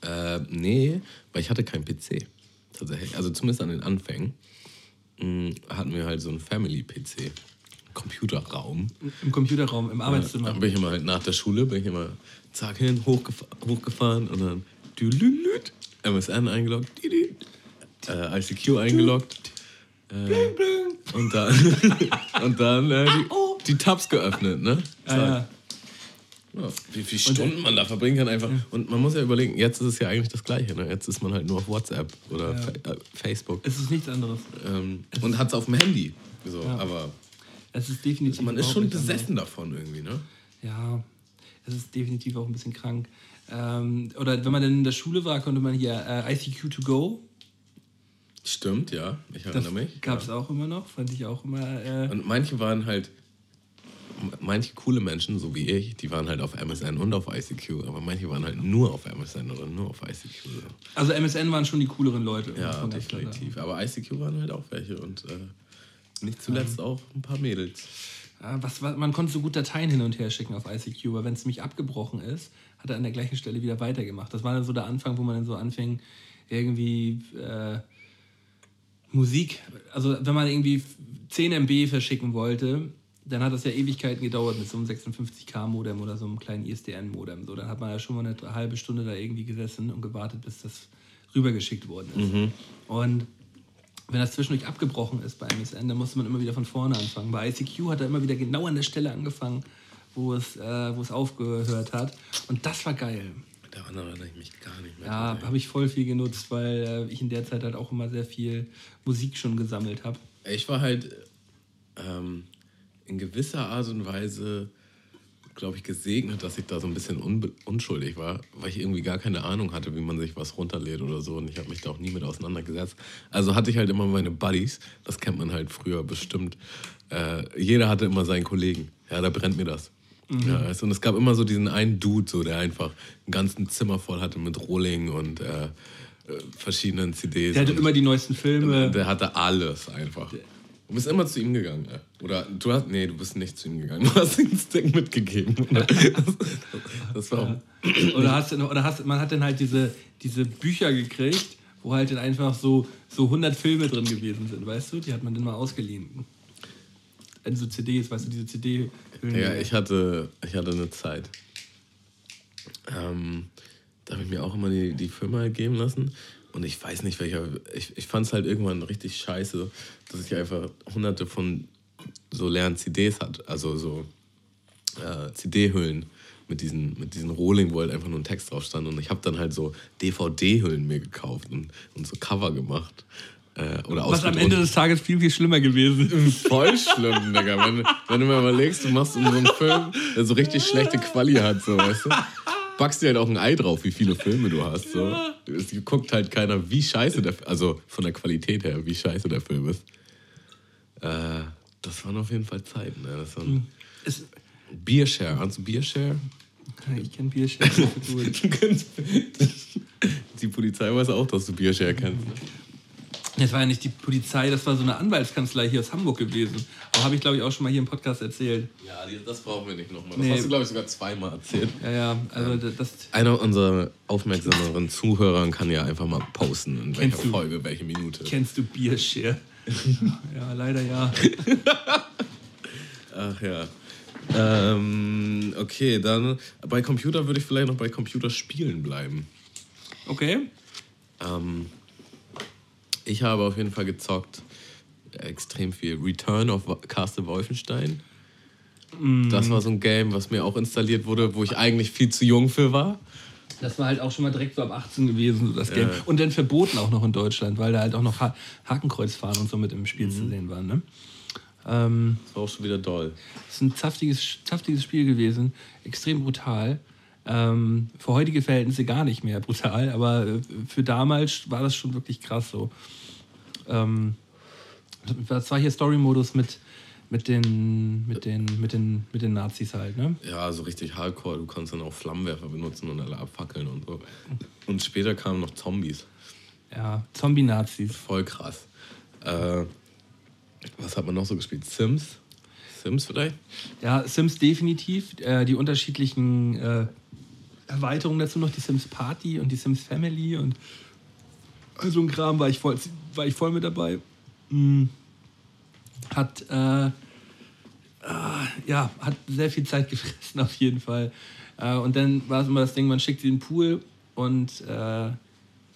Äh, nee, weil ich hatte keinen PC. Tatsächlich. Also zumindest an den Anfängen mh, hatten wir halt so einen Family-PC. Computerraum. Im Computerraum, im Arbeitszimmer. Dann bin ich immer halt nach der Schule, bin ich immer zack hin, hochgef hochgefahren und dann MSN eingeloggt, äh, ICQ eingeloggt. Äh, Und dann, und dann äh, die, die Tabs geöffnet, ne? Ah, ja. Ja, wie viele Stunden man da verbringen kann einfach. Und man muss ja überlegen, jetzt ist es ja eigentlich das Gleiche. Ne? Jetzt ist man halt nur auf WhatsApp oder Fa äh, Facebook Es ist nichts anderes. ähm, und hat es auf dem Handy. So, Aber Es ist definitiv. man ist schon besessen davon irgendwie, ne? Ja, es ist definitiv auch ein bisschen krank. Ähm, oder wenn man dann in der Schule war, konnte man hier äh, ICQ to go. Stimmt, ja. Ich Das erinnere mich. gab es auch immer noch, fand ich auch immer. Äh, Und manche waren halt, manche coole Menschen, so wie ich, die waren halt auf MSN und auf ICQ, aber manche waren halt nur auf MSN oder nur auf ICQ. also MSN waren schon die cooleren Leute. Ja, klar definitiv. Aber ICQ waren halt auch welche und äh, nicht zuletzt auch ein paar Mädels. Ja, was, was, man konnte so gut Dateien hin und her schicken auf ICQ, aber wenn es mich abgebrochen ist, hat er an der gleichen Stelle wieder weitergemacht. Das war dann so der Anfang, wo man dann so anfing, irgendwie äh, Musik, also wenn man irgendwie 10 MB verschicken wollte, dann hat das ja Ewigkeiten gedauert mit so einem 56K-Modem oder so einem kleinen ISDN-Modem. So, dann hat man ja schon mal eine halbe Stunde da irgendwie gesessen und gewartet, bis das rübergeschickt worden ist. Und wenn das zwischendurch abgebrochen ist bei MSN, dann musste man immer wieder von vorne anfangen. Bei ICQ hat er immer wieder genau an der Stelle angefangen, wo es, äh, wo es aufgehört hat. Und das war geil. Daran erinnere ich mich gar nicht mehr. Ja, habe ich voll viel genutzt, weil äh, ich in der Zeit halt auch immer sehr viel Musik schon gesammelt habe. Ich war halt ähm, in gewisser Art und Weise, glaube ich, gesegnet, dass ich da so ein bisschen unschuldig war, weil ich irgendwie gar keine Ahnung hatte, wie man sich was runterlädt oder so. Und ich habe mich da auch nie mit auseinandergesetzt. Also hatte ich halt immer meine Buddies, das kennt man halt früher bestimmt. Äh, jeder hatte immer seinen Kollegen. Ja, da brennt mir das. Ja, weißt du, und es gab immer so diesen einen Dude, so, der einfach ein ganzen Zimmer voll hatte mit Rohling und äh, äh, verschiedenen CDs. Der hatte immer die neuesten Filme. der hatte alles einfach. Du bist immer zu ihm gegangen, ja. Oder du hast. Nee, du bist nicht zu ihm gegangen. Du hast ihm das Ding mitgegeben. Oder? Das, das war auch. Oder, hast, oder hast, man hat dann halt diese, diese Bücher gekriegt, wo halt dann einfach so, so 100 Filme drin gewesen sind, weißt du? Die hat man dann mal ausgeliehen. In so CDs, weißt du, diese CD. Ja, ich hatte, ich hatte eine Zeit. Ähm, da habe ich mir auch immer die, die Firma geben lassen. Und ich weiß nicht, welcher. Ich, ich fand es halt irgendwann richtig scheiße, dass ich einfach hunderte von so leeren CDs hatte. Also so äh, CD-Hüllen mit diesen, mit diesen Rohling, wo halt einfach nur ein Text drauf stand. Und ich habe dann halt so DVD-Hüllen mir gekauft und, und so Cover gemacht. Äh, oder Was am. Ende des Tages viel, viel schlimmer gewesen ist. Voll schlimm, Digga. Wenn, wenn du mal überlegst, du machst in so einen Film, der so richtig schlechte Quali hat, so, weißt du? Backst dir halt auch ein Ei drauf, wie viele Filme du hast. So. Es guckt halt keiner, wie scheiße der also von der Qualität her, wie scheiße der Film ist. Äh, das waren auf jeden Fall Zeiten, ne? Das waren Es, Biershare. Hast du Biershare? ich kenne gut. Du kennst- Die Polizei weiß auch, dass du Biershare kennst. Das war ja nicht die Polizei, das war so eine Anwaltskanzlei hier aus Hamburg gewesen. Aber habe ich, glaube ich, auch schon mal hier im Podcast erzählt. Ja, das brauchen wir nicht nochmal. Das Nee. hast du, glaube ich, sogar zweimal erzählt. Ja, ja, also das. Einer unserer aufmerksameren Zuhörern kann ja einfach mal posten, in welcher Kennst du- Folge, welche Minute. Kennst du Biershare? ja, leider ja. Ach ja. Ähm, okay, dann bei Computer würde ich vielleicht noch bei Computerspielen bleiben. Okay. Ähm, ich habe auf jeden Fall gezockt extrem viel. Return of Castle Wolfenstein. Das war so ein Game, was mir auch installiert wurde, wo ich eigentlich viel zu jung für war. Das war halt auch schon mal direkt so ab 18 gewesen, so das Game. Ja. Und dann verboten auch noch in Deutschland, weil da halt auch noch ha Hakenkreuzfahren und so mit im Spiel zu sehen waren. Ne? Ähm, Das war auch schon wieder doll. Das ist ein saftiges, saftiges Spiel gewesen, extrem brutal. Ähm, für heutige Verhältnisse gar nicht mehr brutal, aber äh, für damals war das schon wirklich krass so. Ähm, das war hier Story-Modus mit, mit, den, mit, den, mit, den, mit den Nazis halt, ne? Ja, so richtig hardcore. Du konntest dann auch Flammenwerfer benutzen und alle abfackeln und so. Und später kamen noch Zombies. Ja, Zombie-Nazis. Voll krass. Äh, was hat man noch so gespielt? Sims? Sims vielleicht? Ja, Sims definitiv. Äh, die unterschiedlichen äh, Erweiterungen dazu noch, die Sims Party und die Sims Family und so ein Kram war ich voll, war ich voll mit dabei. Mm. Hat, äh, äh, ja, hat sehr viel Zeit gefressen auf jeden Fall. Äh, und dann war es immer das Ding, man schickt sie in den Pool und äh,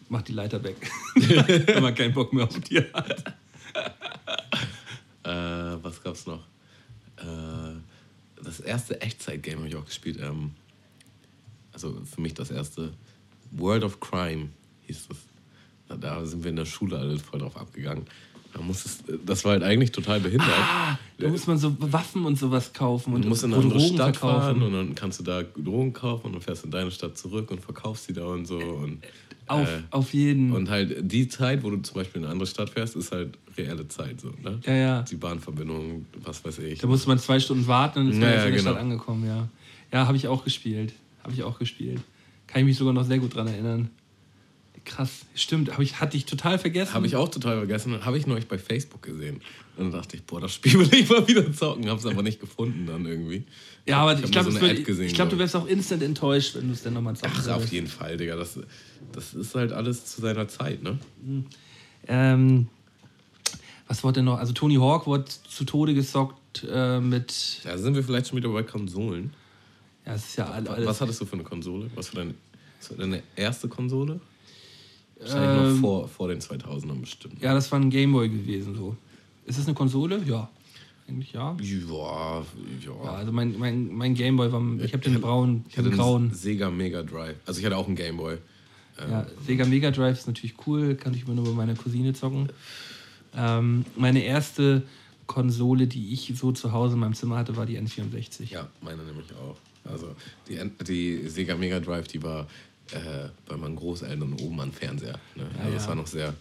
macht die Leiter weg, wenn man keinen Bock mehr auf die hat. Äh, was gab's noch? Äh, das erste Echtzeit-Game habe ich auch gespielt. Ähm, also für mich das erste World of Crime hieß es. Da- Da sind wir in der Schule alle voll drauf abgegangen. Da musstest, das war halt eigentlich total behindert. Da muss man so Waffen und sowas kaufen und Du musst in eine andere Drogen Stadt verkaufen. fahren und dann kannst du da Drogen kaufen und dann fährst in deine Stadt zurück und verkaufst sie da und so. Und, Auf, äh, auf jeden. und halt die Zeit, wo du zum Beispiel in eine andere Stadt fährst, ist halt reelle Zeit. So, ne? Ja, ja. Die Bahnverbindung, was weiß ich. Da musste man zwei Stunden warten und ist man in der genau. Stadt angekommen, ja. Ja, habe ich auch gespielt. Habe ich auch gespielt. Kann ich mich sogar noch sehr gut dran erinnern. Krass, stimmt. Hab ich, hatte ich total vergessen. Habe ich auch total vergessen. Habe ich neulich bei Facebook gesehen. Und dann dachte ich, boah, das Spiel will ich mal wieder zocken. Habe es aber nicht gefunden dann irgendwie. Ja, aber ich nur glaube, so ich, ich glaube, du glaub wärst auch instant enttäuscht, wenn du es dann nochmal zocken Ach, auf jeden Fall, Digga. Das, das ist halt alles zu seiner Zeit, ne? Ähm, was wurde denn noch? Also Tony Hawk wurde zu Tode gesockt äh, mit. Da sind wir vielleicht schon wieder bei Konsolen. Ja, es ist ja all- alles. Was hattest du für eine Konsole? Was für deine, was war deine erste Konsole? Wahrscheinlich Ähm, vor, vor den 2000ern bestimmt. Ja, das war ein Gameboy gewesen so. Ist das eine Konsole? Ja. Eigentlich ja. Ja, Ja, ja. also mein, mein, mein Gameboy war. Ich habe den braunen, Ich hatte den grauen. Sega Mega Drive. Also ich hatte auch einen Gameboy. Ja, Sega Mega Drive ist natürlich cool, kann ich immer nur bei meiner Cousine zocken. Ähm, meine erste Konsole, die ich so zu Hause in meinem Zimmer hatte, war die N64. Ja, meine nämlich auch. Also die, die Sega Mega Drive, die war äh, bei meinen Großeltern oben am Fernseher. Ne? Also das ja. war noch sehr,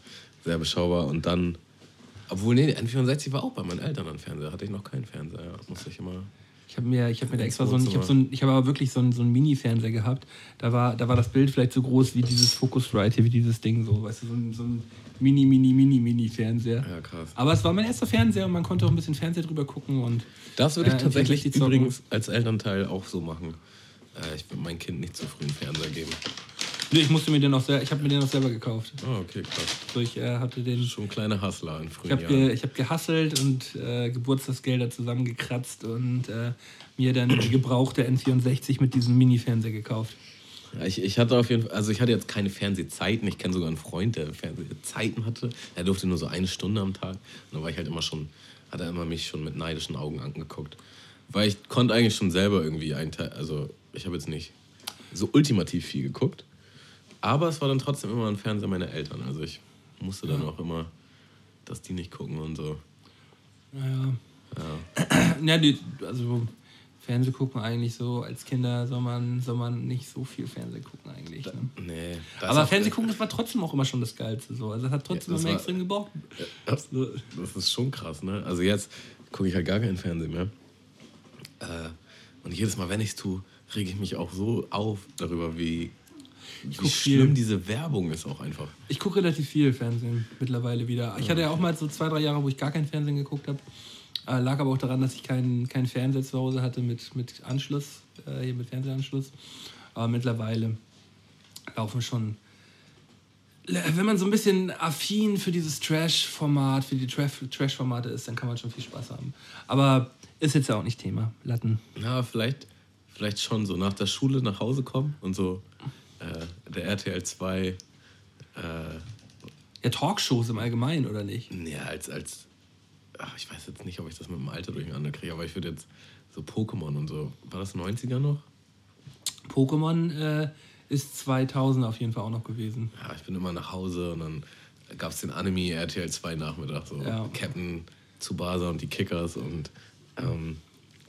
sehr beschaubar. Und dann, obwohl, nee, N64 war auch bei meinen Eltern am Fernseher. Hatte ich noch keinen Fernseher. Musste ich immer. Ich habe mir, ich hab mir da extra so ein, ich habe so ein, ich habe aber wirklich so ein, so ein Mini-Fernseher gehabt. Da war, da war das Bild vielleicht so groß wie dieses Focusrite hier, wie dieses Ding so, weißt du, so ein, so ein Mini, Mini, Mini, Mini-Fernseher. Ja, krass. Aber es war mein erster Fernseher und man konnte auch ein bisschen Fernseher drüber gucken und Das würde ich Äh, tatsächlich N64 zocken. übrigens als Elternteil auch so machen. Äh, ich würde mein Kind nicht zu früh einen Fernseher geben. Nee, ich musste mir den auch sehr, ich habe mir den auch selber gekauft. Oh, okay, krass. So, ich äh, hatte den Schon kleine Hustler in Ich frühen habe Jahren. ge, ich hab gehasselt und äh, Geburtstagsgelder zusammengekratzt und äh, mir dann die gebrauchte N64 mit diesem Mini-Fernseher gekauft. Ja, ich, ich hatte auf jeden Fall, also ich hatte jetzt keine Fernsehzeiten. Ich kenne sogar einen Freund, der Fernsehzeiten hatte. Er durfte nur so eine Stunde am Tag. Und da war ich halt immer schon, hat er immer mich schon mit neidischen Augen angeguckt. Weil ich konnte eigentlich schon selber irgendwie einen Teil, also ich habe jetzt nicht so ultimativ viel geguckt. Aber es war dann trotzdem immer ein Fernseher meiner Eltern. Also ich musste dann auch immer, dass die nicht gucken und so. Naja. Ja. Ja, die, also Fernseh gucken eigentlich so, als Kinder soll man, soll man nicht so viel Fernseh gucken eigentlich. Ne? Nee. das Aber Fernseh gucken, das war trotzdem auch immer schon das Geilste. So. Also es hat trotzdem Ja, das immer extrem gebraucht. Das, das ist schon krass, ne? Also jetzt gucke ich halt gar keinen Fernsehen mehr. Äh, und jedes Mal, wenn ich es tue, rege ich mich auch so auf darüber, wie, wie guck schlimm viel. diese Werbung ist auch einfach. Ich gucke relativ viel Fernsehen mittlerweile wieder. Ich hatte ja auch mal so zwei, drei Jahre, wo ich gar kein Fernsehen geguckt habe. Äh, lag aber auch daran, dass ich keinen keinen Fernseher zu Hause hatte mit, mit Anschluss, äh, hier mit Fernsehanschluss. Aber mittlerweile laufen schon. Wenn man so ein bisschen affin für dieses Trash-Format, für die Trash- Trash-Formate ist, dann kann man schon viel Spaß haben. Aber ist jetzt ja auch nicht Thema. Latten. Na, vielleicht, vielleicht schon so nach der Schule nach Hause kommen und so äh, der RTL 2, äh, Ja, Talkshows im Allgemeinen, oder nicht? ja, als, als ach, ich weiß jetzt nicht, ob ich das mit dem Alter durcheinander kriege, aber ich würde jetzt so Pokémon und so, war das 90er noch? Pokémon äh, ist 2000 auf jeden Fall auch noch gewesen. Ja, ich bin immer nach Hause und dann gab es den Anime RTL 2 Nachmittag, so Ja. Captain Tsubasa und die Kickers und ähm,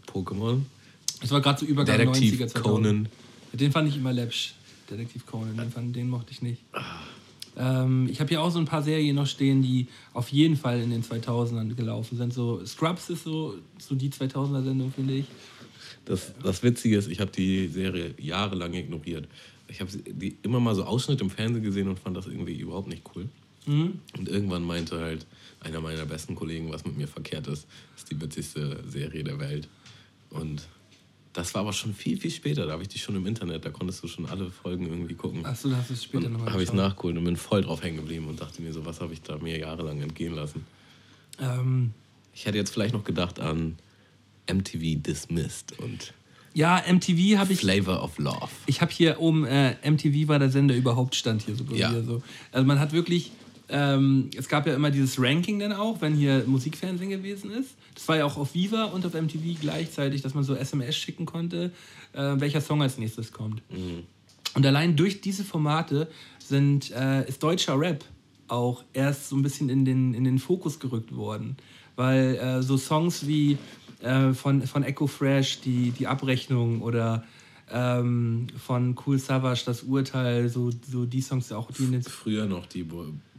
Pokémon. Es war gerade so Übergang Detektiv 90er, 2000. Conan. Den fand ich immer läppsch. Detektiv Conan, den, den mochte ich nicht. Ah. Ähm, ich habe hier auch so ein paar Serien noch stehen, die auf jeden Fall in den 2000ern gelaufen sind. So Scrubs ist so, so die 2000er-Sendung, finde ich. Das, das Witzige ist, ich habe die Serie jahrelang ignoriert. Ich habe die immer mal so Ausschnitt im Fernsehen gesehen und fand das irgendwie überhaupt nicht cool. Mhm. Und irgendwann meinte halt einer meiner besten Kollegen, was mit mir verkehrt ist, ist die witzigste Serie der Welt. Und das war aber schon viel, viel später. Da habe ich die schon im Internet, da konntest du schon alle Folgen irgendwie gucken. Achso, da hast du es später nochmal Habe ich geschaut. nachgeholt und bin voll drauf hängen geblieben und dachte mir so, was habe ich da mir jahrelang entgehen lassen. Ähm, Ich hätte jetzt vielleicht noch gedacht an MTV Dismissed und ja, MTV habe ich. Flavor of Love. Ich habe hier oben, äh, MTV war der Sender überhaupt stand hier so Ja. mir so. Also man hat wirklich, ähm, es gab ja immer dieses Ranking dann auch, wenn hier Musikfernsehen gewesen ist. Das war ja auch auf Viva und auf MTV gleichzeitig, dass man so SMS schicken konnte, äh, welcher Song als nächstes kommt. Und allein durch diese Formate sind, äh, ist deutscher Rap auch erst so ein bisschen in den, in den Fokus gerückt worden. Weil äh, so Songs wie äh, von, von Echo Fresh, die, die Abrechnung oder ähm, von Cool Savage, das Urteil, so, so die Songs auch, die Früher noch die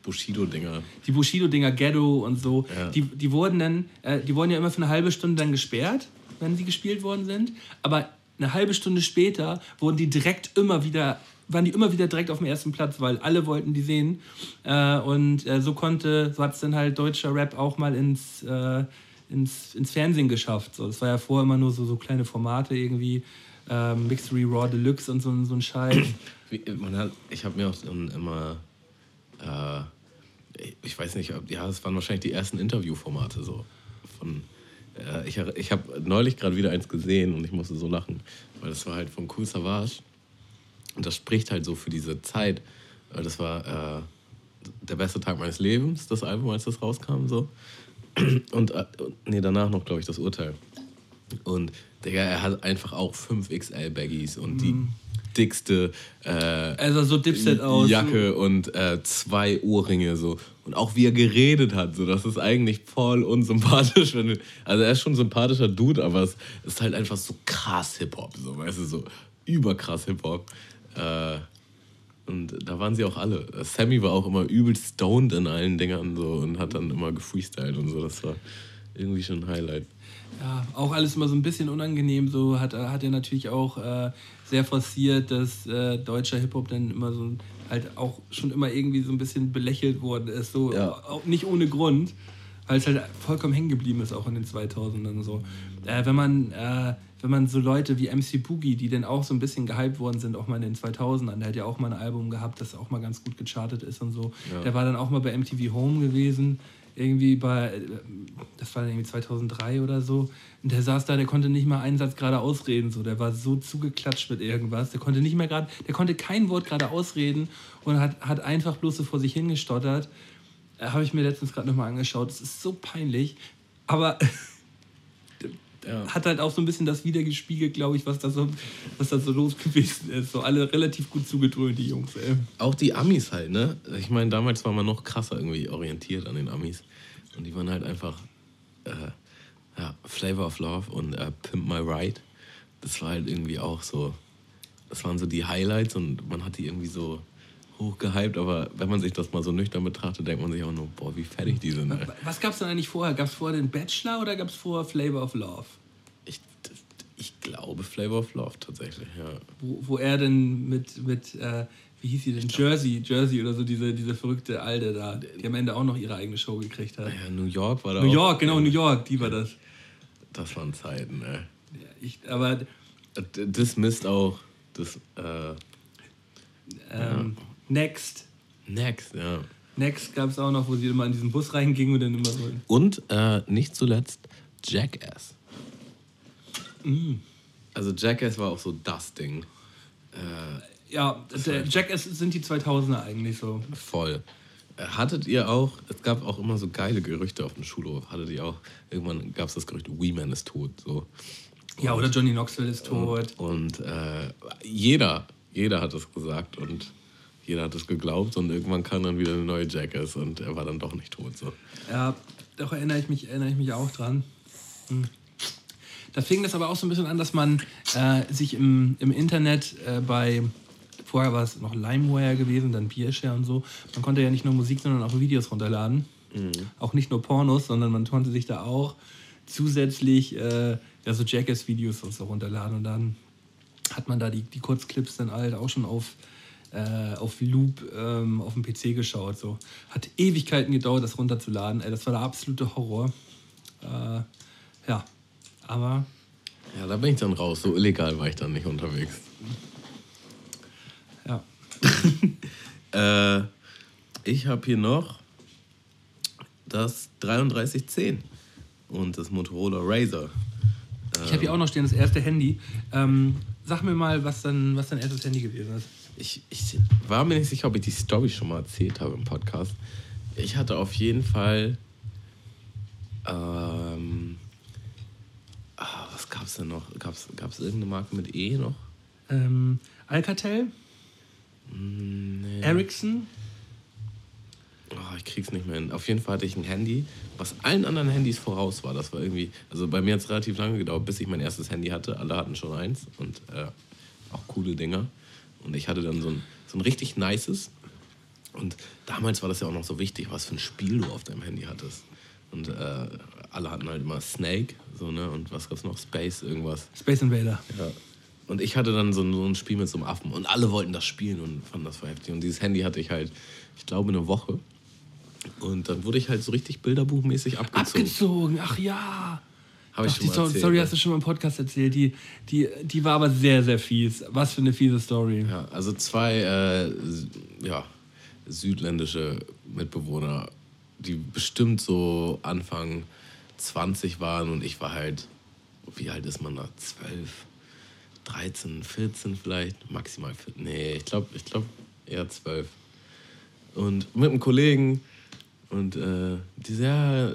Bushido-Dinger. die Bushido-Dinger, Ghetto und so, Ja. die, die wurden dann, äh, die wurden ja immer für eine halbe Stunde dann gesperrt, wenn sie gespielt worden sind. Aber eine halbe Stunde später wurden die direkt immer wieder, waren die immer wieder direkt auf dem ersten Platz, weil alle wollten die sehen. Äh, und äh, so konnte, so hat es dann halt deutscher Rap auch mal ins, äh, ins, ins Fernsehen geschafft. So, das war ja vorher immer nur so, so kleine Formate irgendwie. Ähm, Mixery Raw Deluxe und so, so ein Scheiß. Ich habe mir auch immer, äh, ich weiß nicht, ob, ja, es waren wahrscheinlich die ersten Interviewformate so. Von, äh, ich ich habe neulich gerade wieder eins gesehen und ich musste so lachen, weil das war halt von Cool Savage und das spricht halt so für diese Zeit, das war, äh, Der beste Tag meines Lebens, das Album, als das rauskam, so. Und, äh, nee, danach noch, glaube ich, das Urteil. Und Digga, er hat einfach auch 5XL Baggies und die dickste äh, Also so Dipset aus. Jacke und äh, zwei Ohrringe so. Und auch wie er geredet hat, so, das ist eigentlich voll unsympathisch. Wenn also er ist schon ein sympathischer Dude, aber es ist halt einfach so krass Hip-Hop, so, weißt du, so überkrass Hip-Hop. Äh, und da waren sie auch alle. Sammy war auch immer übel stoned in allen Dingern so und hat dann immer gefreestylt und so. Das war irgendwie schon ein Highlight. Ja, auch alles immer so ein bisschen unangenehm. So hat, hat er natürlich auch äh, sehr forciert, dass äh, deutscher Hip-Hop dann immer so halt auch schon immer irgendwie so ein bisschen belächelt worden ist. So, Ja. auch nicht ohne Grund, weil es halt vollkommen hängen geblieben ist, auch in den 2000ern so. Äh, wenn man äh, wenn man so Leute wie MC Boogie, die dann auch so ein bisschen gehypt worden sind, auch mal in den 2000ern, der hat ja auch mal ein Album gehabt, das auch mal ganz gut gechartet ist und so. Ja. Der war dann auch mal bei MTV Home gewesen, irgendwie bei, äh, das war irgendwie 2003 oder so. Und der saß da, der konnte nicht mal einen Satz gerade ausreden, so. Der war so zugeklatscht mit irgendwas. Der konnte nicht mehr gerade, der konnte kein Wort gerade ausreden und hat, hat einfach bloß so vor sich hingestottert. Äh, Habe ich mir letztens gerade nochmal angeschaut. Das ist so peinlich. Aber Ja. hat halt auch so ein bisschen das wiedergespiegelt, glaube ich, was da so, was da so los gewesen ist. So alle relativ gut zugedröhnt, die Jungs, ey. Auch die Amis halt, ne? Ich meine, damals war man noch krasser irgendwie orientiert an den Amis. Und die waren halt einfach äh, ja, Flavor of Love und äh, Pimp My Ride. Das war halt irgendwie auch so, das waren so die Highlights und man hat die irgendwie so hochgehypt, aber wenn man sich das mal so nüchtern betrachtet, denkt man sich auch nur, boah, wie fertig die sind. Ey. Was gab es denn eigentlich vorher? Gab es vorher den Bachelor oder gab es vorher Flavor of Love? Ich, ich glaube Flavor of Love tatsächlich, ja. Wo, wo er denn mit, mit äh, wie hieß sie denn? Jersey, Jersey oder so, diese, diese verrückte Alte da, die am Ende auch noch ihre eigene Show gekriegt hat. Ja, New York war da New auch. York, genau, New York, die war das. Das waren Zeiten, ey. Ja, ich, aber Das misst auch das äh, ähm, Next. Next, ja. Next gab es auch noch, wo sie immer in diesen Bus reinging und dann immer so. Und äh, nicht zuletzt Jackass. Mm. Also Jackass war auch so das Ding. Äh, Ja, Jackass sind die 2000er eigentlich so. voll. Hattet ihr auch, es gab auch immer so geile Gerüchte auf dem Schulhof, hattet ihr auch, irgendwann gab es das Gerücht, Weeman ist tot, so. Ja, oder Johnny Knoxville ist tot. Und äh, jeder, jeder hat es gesagt und jeder hat es geglaubt und irgendwann kam dann wieder eine neue Jackass und er war dann doch nicht tot, so. Ja, doch erinnere ich mich, erinnere ich mich auch dran. Hm. Da fing das aber auch so ein bisschen an, dass man äh, sich im, im Internet äh, bei, vorher war es noch LimeWire gewesen, dann Beershare und so, man konnte ja nicht nur Musik, sondern auch Videos runterladen. Auch nicht nur Pornos, sondern man konnte sich da auch zusätzlich äh, ja, so Jackass-Videos und so runterladen und dann hat man da die, die Kurzclips dann halt auch schon auf, äh, auf Loop ähm, auf dem PC geschaut. So. Hat Ewigkeiten gedauert, das runterzuladen. Ey, das war der absolute Horror. Äh, ja, aber Ja, da bin ich dann raus, so illegal war ich dann nicht unterwegs. ja. Äh, ich habe hier noch das 3310 und das Motorola Razer. Ich habe hier auch noch stehen das erste Handy. Ähm, sag mir mal, was dein, was dein erstes Handy gewesen ist. Ich, ich war mir nicht sicher, ob ich die Story schon mal erzählt habe im Podcast. Ich hatte auf jeden Fall. Ähm, ah, was gab es denn noch? Gab es irgendeine Marke mit E noch? Ähm, Alcatel, Nee. Ericsson, Oh, ich krieg's nicht mehr hin. Auf jeden Fall hatte ich ein Handy, was allen anderen Handys voraus war. Das war irgendwie, also bei mir hat es relativ lange gedauert, bis ich mein erstes Handy hatte. Alle hatten schon eins und äh, auch coole Dinger. Und ich hatte dann so ein, so ein richtig nices. Und damals war das ja auch noch so wichtig, was für ein Spiel du auf deinem Handy hattest. Und äh, alle hatten halt immer Snake, so, ne? Und was gab's noch? Space, irgendwas. Space Invader. Ja. Und ich hatte dann so ein, so ein Spiel mit so einem Affen und alle wollten das spielen und fanden das voll heftig. Und dieses Handy hatte ich halt, ich glaube, eine Woche. Und dann wurde ich halt so richtig bilderbuchmäßig abgezogen. Abgezogen, ach ja. Habe ich Doch, schon die mal erzählt, Story hast du schon mal im Podcast erzählt. Die, die, die war aber sehr, sehr fies. Was für eine fiese Story. Ja, also zwei äh, ja, südländische Mitbewohner, die bestimmt so Anfang 20 waren und ich war halt, wie alt ist man da? 12, 13, 14 vielleicht, maximal 14. Nee, ich glaube ich glaub eher 12. Und mit einem Kollegen. Und äh, die so, ja,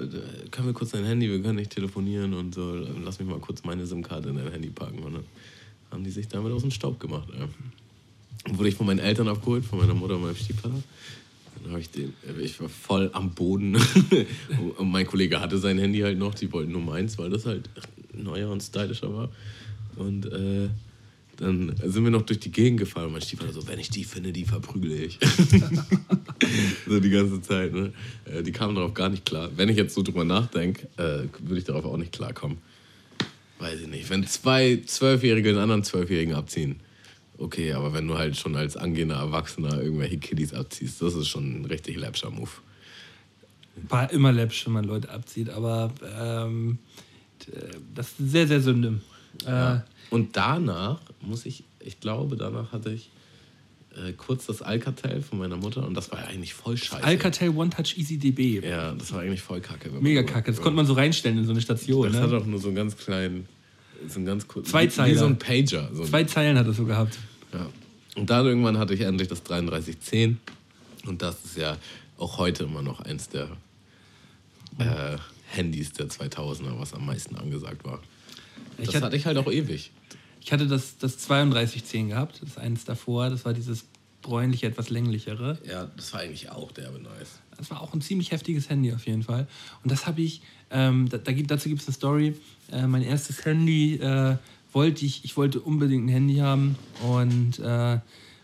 können wir kurz dein Handy, wir können nicht telefonieren und so. Lass mich mal kurz meine SIM-Karte in dein Handy packen. Und dann haben die sich damit aus dem Staub gemacht. Ja. Dann wurde ich von meinen Eltern abgeholt, von meiner Mutter und meinem Stiefvater. Dann habe ich den, ich war voll am Boden. und mein Kollege hatte sein Handy halt noch, die wollten nur meins, weil das halt neuer und stylischer war. Und äh, dann sind wir noch durch die Gegend gefahren und mein Stiefvater so, wenn ich die finde, die verprügle ich. so die ganze Zeit. Ne? Äh, Die kamen darauf gar nicht klar. Wenn ich jetzt so drüber nachdenke, äh, würde ich darauf auch nicht klarkommen. Weiß ich nicht. Wenn zwei Zwölfjährige einen anderen Zwölfjährigen abziehen, okay, aber wenn du halt schon als angehender Erwachsener irgendwelche Kiddies abziehst, das ist schon ein richtig läppscher Move. War immer läppisch, wenn man Leute abzieht, aber ähm, das ist sehr, sehr Äh, Und danach muss ich, ich glaube, danach hatte ich äh, kurz das Alcatel von meiner Mutter und das war ja eigentlich voll scheiße. Alcatel One Touch Easy DB. Ja, das war eigentlich voll kacke. Mega kacke. Das konnte man so reinstellen in so eine Station. Das hat Ne? auch nur so einen ganz kleinen, so einen ganz kurzen, Zwei wie Zeiler. so ein Pager. So Zwei Zeilen hat es so gehabt. ja. Und dann irgendwann hatte ich endlich das 3310 und das ist ja auch heute immer noch eins der äh, Handys der 2000er, was am meisten angesagt war. Ich Das hatte- hatte ich halt auch ewig. Ich hatte das, das 3210 gehabt, das ist eins davor. Das war dieses bräunliche, etwas länglichere. Ja, das war eigentlich auch derbe nice. Das war auch ein ziemlich heftiges Handy auf jeden Fall. Und das habe ich, ähm, da, da, dazu gibt es eine Story. Äh, mein erstes Handy äh, wollte ich, ich wollte unbedingt ein Handy haben. Und äh,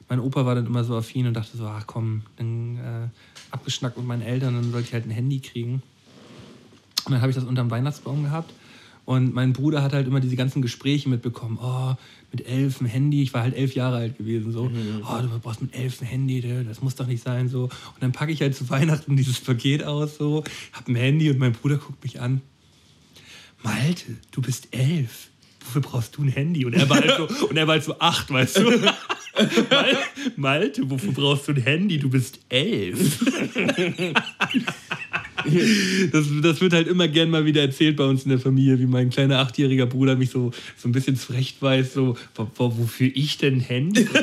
mein Opa war dann immer so affin und dachte so, ach komm, dann äh, abgeschnackt mit meinen Eltern, dann sollte ich halt ein Handy kriegen. Und dann habe ich das unterm Weihnachtsbaum gehabt. Und mein Bruder hat halt immer diese ganzen Gespräche mitbekommen. Oh, mit elf ein Handy. Ich war halt elf Jahre alt gewesen. So, oh, du brauchst mit elf ein Handy, das muss doch nicht sein. So. Und dann packe ich halt zu Weihnachten dieses Paket aus, so, hab ein Handy und mein Bruder guckt mich an. Malte, du bist elf. Wofür brauchst du ein Handy? Und er war halt so, und er war halt so acht, weißt du? Mal- Malte, wofür brauchst du ein Handy? Du bist elf. Das, das wird halt immer gern mal wieder erzählt bei uns in der Familie, wie mein kleiner achtjähriger Bruder mich so, so ein bisschen zurechtweist, so, wo, wo, wofür ich denn Handy?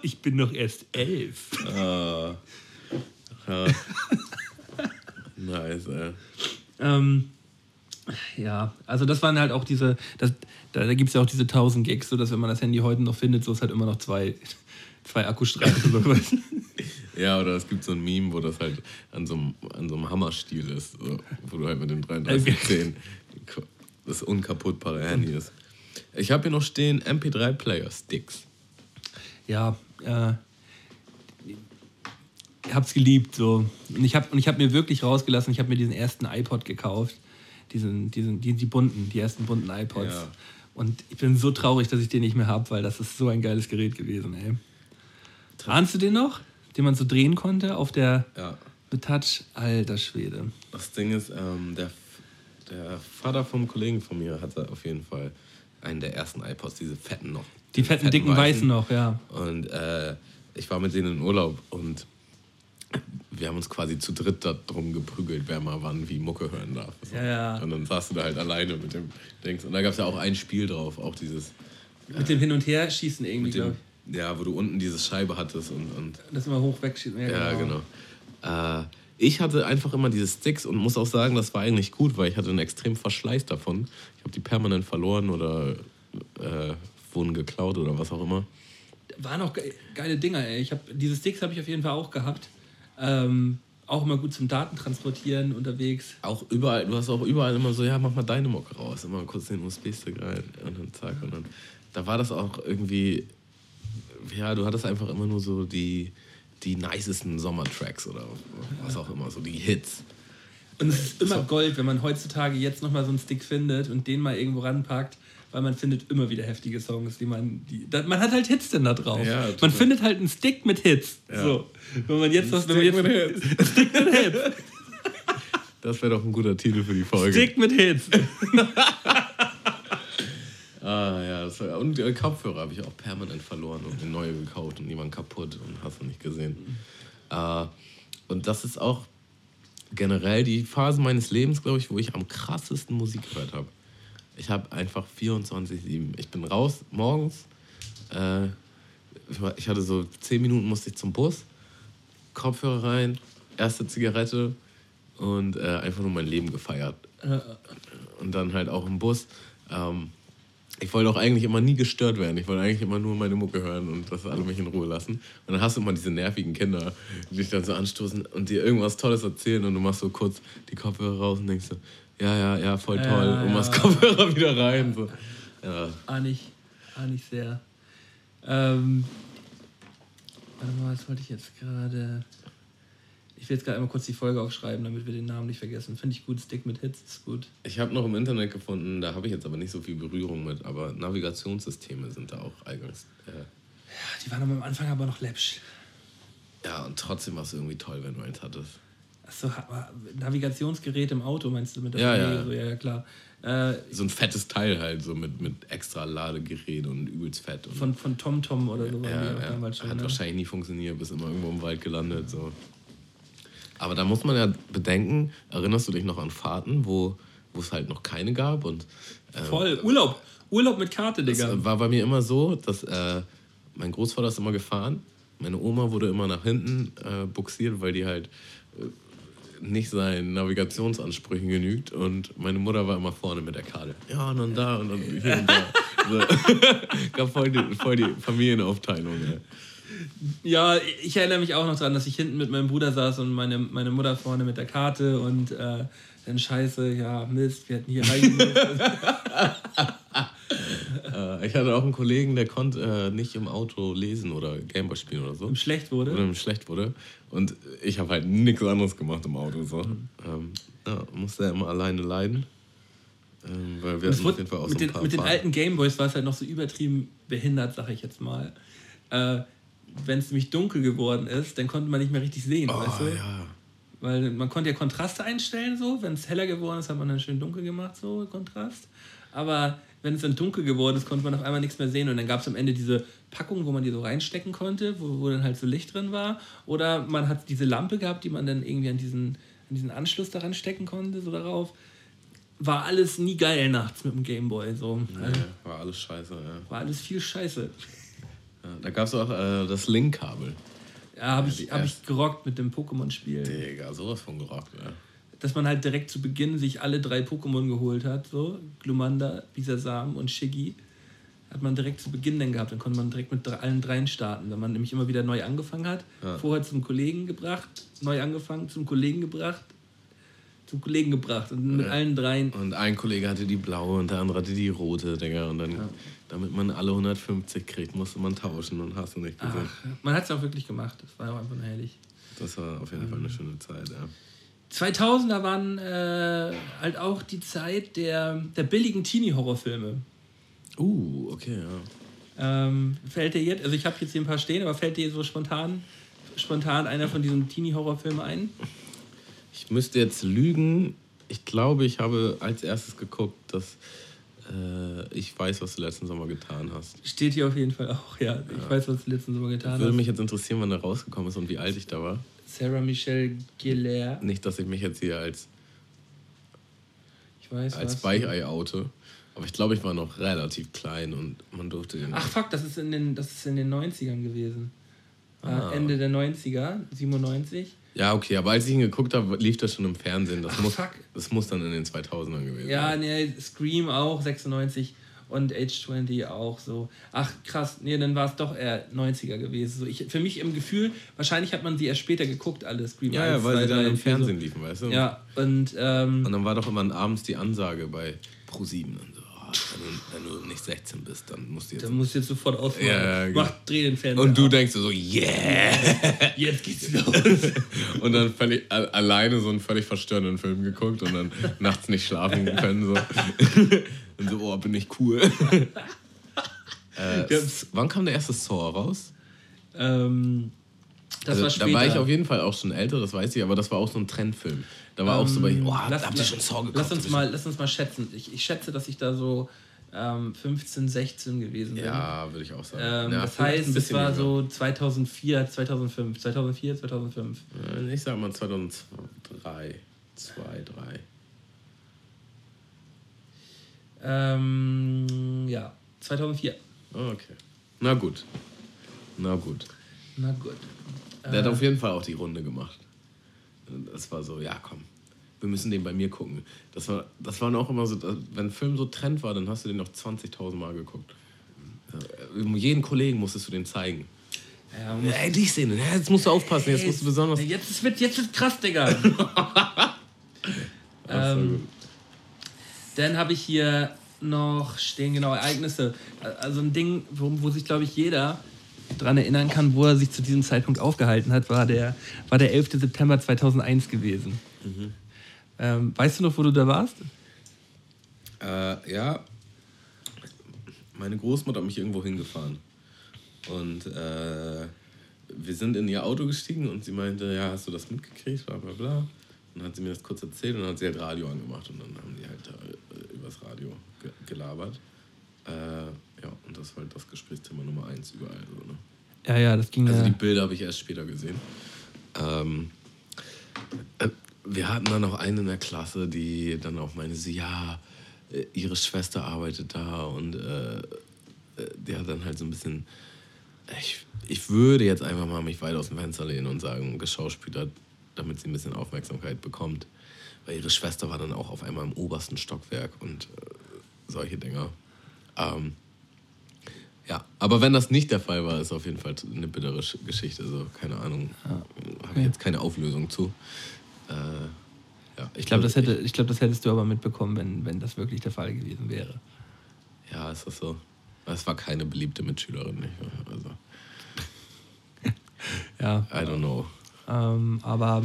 Ich bin doch erst elf. Ah. Ja. nice, ey. Ähm, ja, also das waren halt auch diese, das, da, da gibt es ja auch diese 1000 Gigs, so dass wenn man das Handy heute noch findet, so ist halt immer noch zwei, zwei Akkustreifen. Du? Ja, oder es gibt so ein Meme, wo das halt an so einem, an so einem Hammerstiel ist, so, wo du halt mit dem 3310 das unkaputtbare Handy ist. Ich habe hier noch stehen MP3-Player-Sticks. ja, äh, ich hab's geliebt so. Und ich habe habe mir wirklich rausgelassen, ich habe mir diesen ersten iPod gekauft, diesen, diesen, die, die bunten, die ersten bunten iPods. Ja. Und ich bin so traurig, dass ich den nicht mehr habe, weil das ist so ein geiles Gerät gewesen, ey. Ahnst du den noch? Den man so drehen konnte auf der Ja. mit Touch? Alter Schwede. Das Ding ist, ähm, der, der Vater vom Kollegen von mir hatte auf jeden Fall einen der ersten iPods, diese fetten noch. Die Diese fetten, dicken Weißen noch, ja. Und äh, ich war mit denen in Urlaub und wir haben uns quasi zu dritt darum geprügelt, wer mal wann wie Mucke hören darf. So. Ja, ja. Und dann saß du da halt alleine mit dem Dings. Und da gab es ja auch ein Spiel drauf, auch dieses, Mit dem Hin- und Herschießen irgendwie, mit glaube ich. Ja, wo du unten diese Scheibe hattest und, und Das immer hoch wegschießen. ja, genau. Äh, ich hatte einfach immer diese Sticks und muss auch sagen, das war eigentlich gut, weil ich hatte einen extremen Verschleiß davon. Ich habe die permanent verloren oder äh, wurden geklaut oder was auch immer. Waren auch ge geile Dinger, ey. Ich hab, diese Sticks habe ich auf jeden Fall auch gehabt. Ähm, auch immer gut zum Datentransportieren unterwegs. Auch überall, du hast auch überall immer so, ja, mach mal deine Mucke raus, immer kurz den USB-Stick rein und dann zack und dann. Da war das auch irgendwie, ja, du hattest einfach immer nur so die, die nicesten Sommertracks oder was auch immer, so die Hits. Und es ist immer Gold, wenn man heutzutage jetzt nochmal so einen Stick findet und den mal irgendwo ranpackt, weil man findet immer wieder heftige Songs, die man. Die, da, man hat halt Hits denn da drauf. Ja, man findet halt einen Stick mit Hits. Ja. So. Wenn man jetzt was. Wenn man Stick jetzt, mit Hits. Stick mit Hits. Das wäre doch ein guter Titel für die Folge. Stick mit Hits. Ah ja, das war, und äh, Kopfhörer habe ich auch permanent verloren und eine neue gekauft und die waren kaputt und hast du nicht gesehen. Äh, und das ist auch generell die Phase meines Lebens, glaube ich, wo ich am krassesten Musik gehört habe. Ich habe einfach 24-7. Ich bin raus morgens. Äh, ich hatte so 10 Minuten, musste ich zum Bus. Kopfhörer rein, erste Zigarette und äh, einfach nur mein Leben gefeiert. Und dann halt auch im Bus. Ähm, ich wollte auch eigentlich immer nie gestört werden. Ich wollte eigentlich immer nur meine Mucke hören und dass alle mich in Ruhe lassen. Und dann hast du immer diese nervigen Kinder, die dich dann so anstoßen und dir irgendwas Tolles erzählen und du machst so kurz die Kopfhörer raus und denkst so, ja, ja, ja, voll toll. Ja, und machst ja. Kopfhörer wieder rein. So. Ja. Ahne ich, ahne ich sehr. Ähm, warte mal, was wollte ich jetzt gerade? Ich will jetzt gerade einmal kurz die Folge aufschreiben, damit wir den Namen nicht vergessen. Finde ich gut, Stick mit Hits ist gut. Ich habe noch im Internet gefunden, da habe ich jetzt aber nicht so viel Berührung mit, aber Navigationssysteme sind da auch eingangs. Äh, Ja, die waren am Anfang aber noch läppsch. ja, und trotzdem war es irgendwie toll, wenn du eins hattest. Achso, Navigationsgerät im Auto meinst du mit der Ja, ja. So, ja, ja, klar. Äh, So ein fettes Teil halt, so mit, mit extra Ladegerät und übelst fett. Und von, von TomTom oder so ja, ja, schon. hat Ne? wahrscheinlich nie funktioniert, bis immer irgendwo im Wald gelandet. So. Aber da muss man ja bedenken, erinnerst du dich noch an Fahrten, wo es halt noch keine gab? Und äh, Voll, Urlaub. Urlaub mit Karte, Das Digga. äh, war bei mir immer so, dass äh, mein Großvater ist immer gefahren, meine Oma wurde immer nach hinten äh, buxiert, weil die halt äh, nicht seinen Navigationsansprüchen genügt und meine Mutter war immer vorne mit der Karte. Ja, und dann da und dann hier und da. So. Gab voll die, voll die Familienaufteilung. Ey. Ja, ich erinnere mich auch noch daran, dass ich hinten mit meinem Bruder saß und meine, meine Mutter vorne mit der Karte und äh, dann scheiße, ja, Mist, wir hätten hier reingemusst. Äh, ich hatte auch einen Kollegen, der konnte äh, nicht im Auto lesen oder Gameboy spielen oder so. und schlecht wurde. oder ihm schlecht wurde. Und ich habe halt nichts anderes gemacht im Auto. So. Ähm, ja, musste er immer alleine leiden. Ähm, weil wir hatten auf jeden Fall auch mit, so ein den, paar mit den alten Gameboys war es halt noch so übertrieben behindert, sag ich jetzt mal. Äh, Wenn es nämlich dunkel geworden ist, dann konnte man nicht mehr richtig sehen, weißt du? Oh, ja. Weil man konnte ja Kontraste einstellen, so. Wenn es heller geworden ist, hat man dann schön dunkel gemacht, so Kontrast. Aber wenn es dann dunkel geworden ist, konnte man auf einmal nichts mehr sehen. Und dann gab es am Ende diese Packung, wo man die so reinstecken konnte, wo, wo dann halt so Licht drin war. Oder man hat diese Lampe gehabt, die man dann irgendwie an diesen, an diesen Anschluss daran stecken konnte, so darauf. War alles nie geil nachts mit dem Gameboy. So. Also, Ja, war alles scheiße. Ja. war alles viel Scheiße. Ja, da gab es auch äh, das Link-Kabel. Ja, habe ich, hab ich gerockt mit dem Pokémon-Spiel. Digga, sowas von gerockt. Ja. dass man halt direkt zu Beginn sich alle drei Pokémon geholt hat, so Glumanda, Bisasam und Shiggy, hat man direkt zu Beginn dann gehabt. Dann konnte man direkt mit allen dreien starten, wenn man nämlich immer wieder neu angefangen hat. Ja. Vorher zum Kollegen gebracht, neu angefangen, zum Kollegen gebracht, zum Kollegen gebracht und mit Ja. allen dreien. Und ein Kollege hatte die blaue und der andere hatte die rote, Digga. Und dann, damit man alle 150 kriegt, musste man tauschen und hast du nicht gesehen. Ach, man hat es auch wirklich gemacht. Das war auch einfach nur herrlich. Das war auf jeden Fall eine schöne Zeit, ja. 2000er waren äh, halt auch die Zeit der, der billigen Teenie-Horrorfilme. Uh, okay, ja. Ähm, fällt dir jetzt, also ich habe jetzt hier ein paar stehen, aber fällt dir so spontan, spontan einer von diesen Teenie-Horrorfilmen ein? Ich müsste jetzt lügen. Ich glaube, ich habe als erstes geguckt, dass äh, ich weiß, was du letzten Sommer getan hast. Steht hier auf jeden Fall auch, ja. Ich weiß, was du letzten Sommer getan Würde hast. mich jetzt interessieren, wann der rausgekommen ist und wie alt ich da war. Sarah Michelle Gellar. Nicht, dass ich mich jetzt hier als, Ich weiß als. Weichei oute. Aber ich glaube, ich war noch relativ klein und man durfte den. Ach fuck, das ist in den, das ist in den 90ern gewesen. Ah. Äh, Ende der 90er, 97. Ja, okay, aber als ich ihn geguckt habe, lief das schon im Fernsehen. Das, Ach, muss, fuck. das muss dann in den 2000ern gewesen Ja, sein. nee, Scream auch, 96 und Age 20 auch so. Ach krass, nee, dann war es doch eher 90er gewesen. So, ich, für mich im Gefühl, wahrscheinlich hat man sie erst später geguckt, alle Scream Ja, 1, ja, weil 2, sie dann 3, im 4, Fernsehen so. liefen, weißt du? Ja, und ähm, Und dann war doch immer abends die Ansage bei Pro7. Wenn, du, wenn du nicht 16 bist, dann musst du jetzt. da musst du jetzt sofort ausmachen. Ja, ja, genau. Mach, dreh den Fernseher Und du ab. denkst so, yeah! jetzt geht's los. Und dann völlig alleine so einen völlig verstörenden Film geguckt und dann nachts nicht schlafen können. So. Und so, oh, bin ich cool. äh, wann kam der erste Saw raus? ähm, das Also, war später. da war ich auf jeden Fall auch schon älter, das weiß ich, aber das war auch so ein Trendfilm. Da war auch so bei, oh, lass, habt ihr schon Saw geguckt? lass uns mal, lass uns mal schätzen. Ich, ich schätze, dass ich da so ähm, 15, 16 gewesen bin. Ja, würde ich auch sagen. Ähm, ja, das heißt, es war jünger. so 2004, 2005. 2004, 2005. Äh, Ich sag mal 2003, 2, 3. Ähm, ja, 2004. Okay. Na gut. Na gut. Na gut. Der hat auf jeden Fall auch die Runde gemacht. Das war so, ja komm, wir müssen den bei mir gucken. Das war, das waren auch immer so, wenn ein Film so Trend war, dann hast du den noch 20.000 Mal geguckt. Ja, jeden Kollegen musstest du den zeigen. Ja, Ey, die Szene, jetzt musst du aufpassen, jetzt musst du besonders. Jetzt wird jetzt wird krass, Digga. ähm, dann habe ich hier noch stehen genau Ereignisse. Also ein Ding, wo, wo sich glaube ich jeder dran erinnern kann, wo er sich zu diesem Zeitpunkt aufgehalten hat, war der, war der 11. September 2001 gewesen. Mhm. Ähm, weißt du noch, wo du da warst? Äh, ja, meine Großmutter hat mich irgendwo hingefahren. Und äh, wir sind in ihr Auto gestiegen und sie meinte, ja, hast du das mitgekriegt, bla bla bla. Und dann hat sie mir das kurz erzählt und dann hat sie halt Radio angemacht und dann haben die halt äh, übers Radio ge gelabert. Äh, ja, und das war halt das Gesprächsthema Nummer eins überall. So, ne? Ja, ja, das ging Also die Bilder habe ich erst später gesehen. Ähm, äh, wir hatten dann noch eine in der Klasse, die dann auch meinte, sie, ja, äh, ihre Schwester arbeitet da und äh, äh, die hat dann halt so ein bisschen, ich, ich würde jetzt einfach mal mich weit aus dem Fenster lehnen und sagen, geschauspielert, damit sie ein bisschen Aufmerksamkeit bekommt. Weil ihre Schwester war dann auch auf einmal im obersten Stockwerk und äh, solche Dinger. Ähm, ja, aber wenn das nicht der Fall war, ist auf jeden Fall eine bittere Geschichte. Also keine Ahnung, ja. habe ich jetzt keine Auflösung zu. Äh, ja, ich glaube, das, hätte, ich glaub, das hättest du aber mitbekommen, wenn, wenn das wirklich der Fall gewesen wäre. Ja, ist das so. Es war keine beliebte Mitschülerin. Nicht? Also. ja. I don't know. Ähm, aber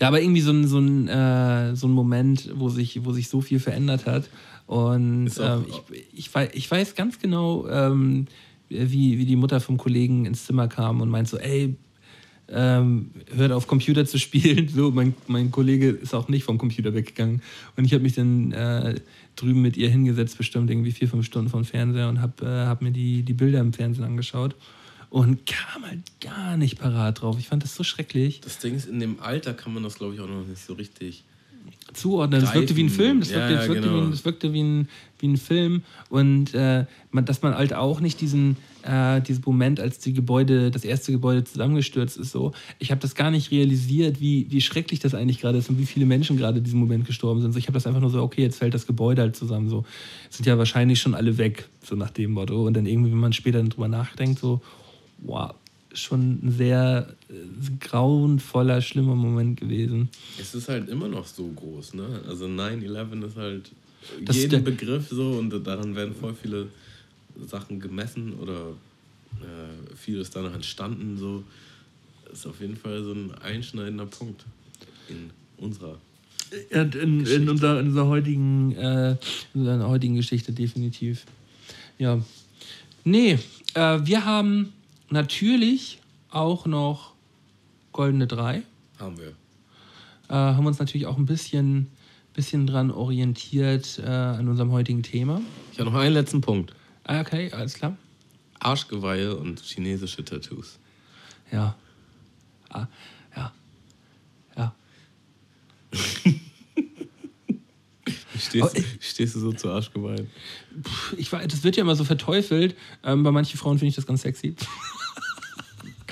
ja, aber irgendwie so ein, so ein, äh, so ein Moment, wo sich, wo sich so viel verändert hat. Und ähm, ich, ich, weiß, ich weiß ganz genau, ähm, wie, wie die Mutter vom Kollegen ins Zimmer kam und meint so, ey, ähm, hört auf Computer zu spielen. So, mein, mein Kollege ist auch nicht vom Computer weggegangen. Und ich habe mich dann äh, drüben mit ihr hingesetzt, bestimmt irgendwie vier, fünf Stunden vom Fernseher und habe äh, hab mir die, die Bilder im Fernsehen angeschaut und kam halt gar nicht parat drauf. Ich fand das so schrecklich. Das Ding ist, in dem Alter kann man das, glaube ich, auch noch nicht so richtig zuordnen. Das wirkte wie ein Film, das wirkte, ja, das wirkte, genau. wie, ein, das wirkte wie, ein, wie ein Film. Und äh, man, dass man halt auch nicht diesen, äh, diesen Moment, als die Gebäude, das erste Gebäude zusammengestürzt ist, so. Ich habe das gar nicht realisiert, wie, wie schrecklich das eigentlich gerade ist und wie viele Menschen gerade in diesem Moment gestorben sind. So, ich habe das einfach nur so, okay, jetzt fällt das Gebäude halt zusammen. So. Sind ja wahrscheinlich schon alle weg, so nach dem Motto. Und dann irgendwie, wenn man später drüber nachdenkt, so, wow, schon ein sehr äh, grauenvoller, schlimmer Moment gewesen. Es ist halt immer noch so groß, ne? Also 9-11 ist halt das jeden Begriff so und daran werden voll viele Sachen gemessen oder äh, vieles danach entstanden. So. Das ist auf jeden Fall so ein einschneidender Punkt in unserer in, in, in, unserer, in unserer heutigen, äh, in unserer heutigen Geschichte definitiv. Ja. Nee, äh, wir haben natürlich auch noch Goldene Drei. Haben wir. Äh, haben uns natürlich auch ein bisschen, bisschen dran orientiert äh, an unserem heutigen Thema. Ich habe noch einen letzten Punkt. Ah, okay, alles klar. Arschgeweihe und chinesische Tattoos. Ja. Ah, ja. Ja. Stehst, ich, stehst, du so zu Arschgeweihen? Ich weiß, das wird ja immer so verteufelt. Ähm, bei manchen Frauen finde ich das ganz sexy.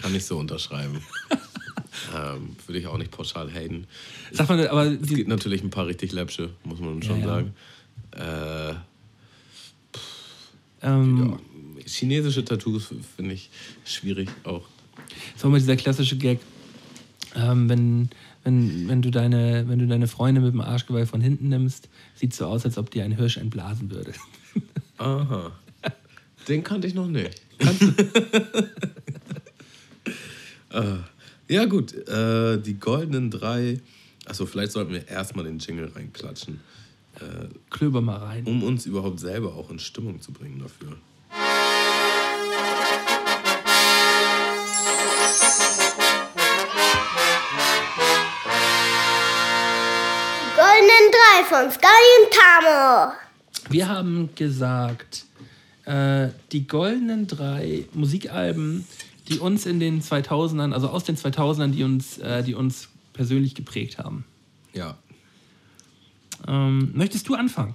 Kann ich so unterschreiben. ähm, Würde ich auch nicht pauschal haten. Sag mal, aber es gibt natürlich ein paar richtig läppsche, muss man schon ja, sagen. Äh, ähm, ja. Chinesische Tattoos finde ich schwierig auch. So mal dieser klassische Gag. Ähm, wenn, wenn, wenn, du deine, wenn du deine Freundin mit dem Arschgeweih von hinten nimmst, sieht es so aus, als ob dir ein Hirsch entblasen würde. Aha. Den kannte ich noch nicht. uh, ja, gut. Uh, die goldenen drei. Achso, vielleicht sollten wir erstmal den Jingle reinklatschen. Uh, Klöber mal rein. Um uns überhaupt selber auch in Stimmung zu bringen dafür. goldenen drei von Sky und Tamo. Wir haben gesagt, äh, die goldenen drei Musikalben, die uns in den 2000ern, also aus den 2000ern, die uns, äh, die uns persönlich geprägt haben. Ja. Ähm, möchtest du anfangen?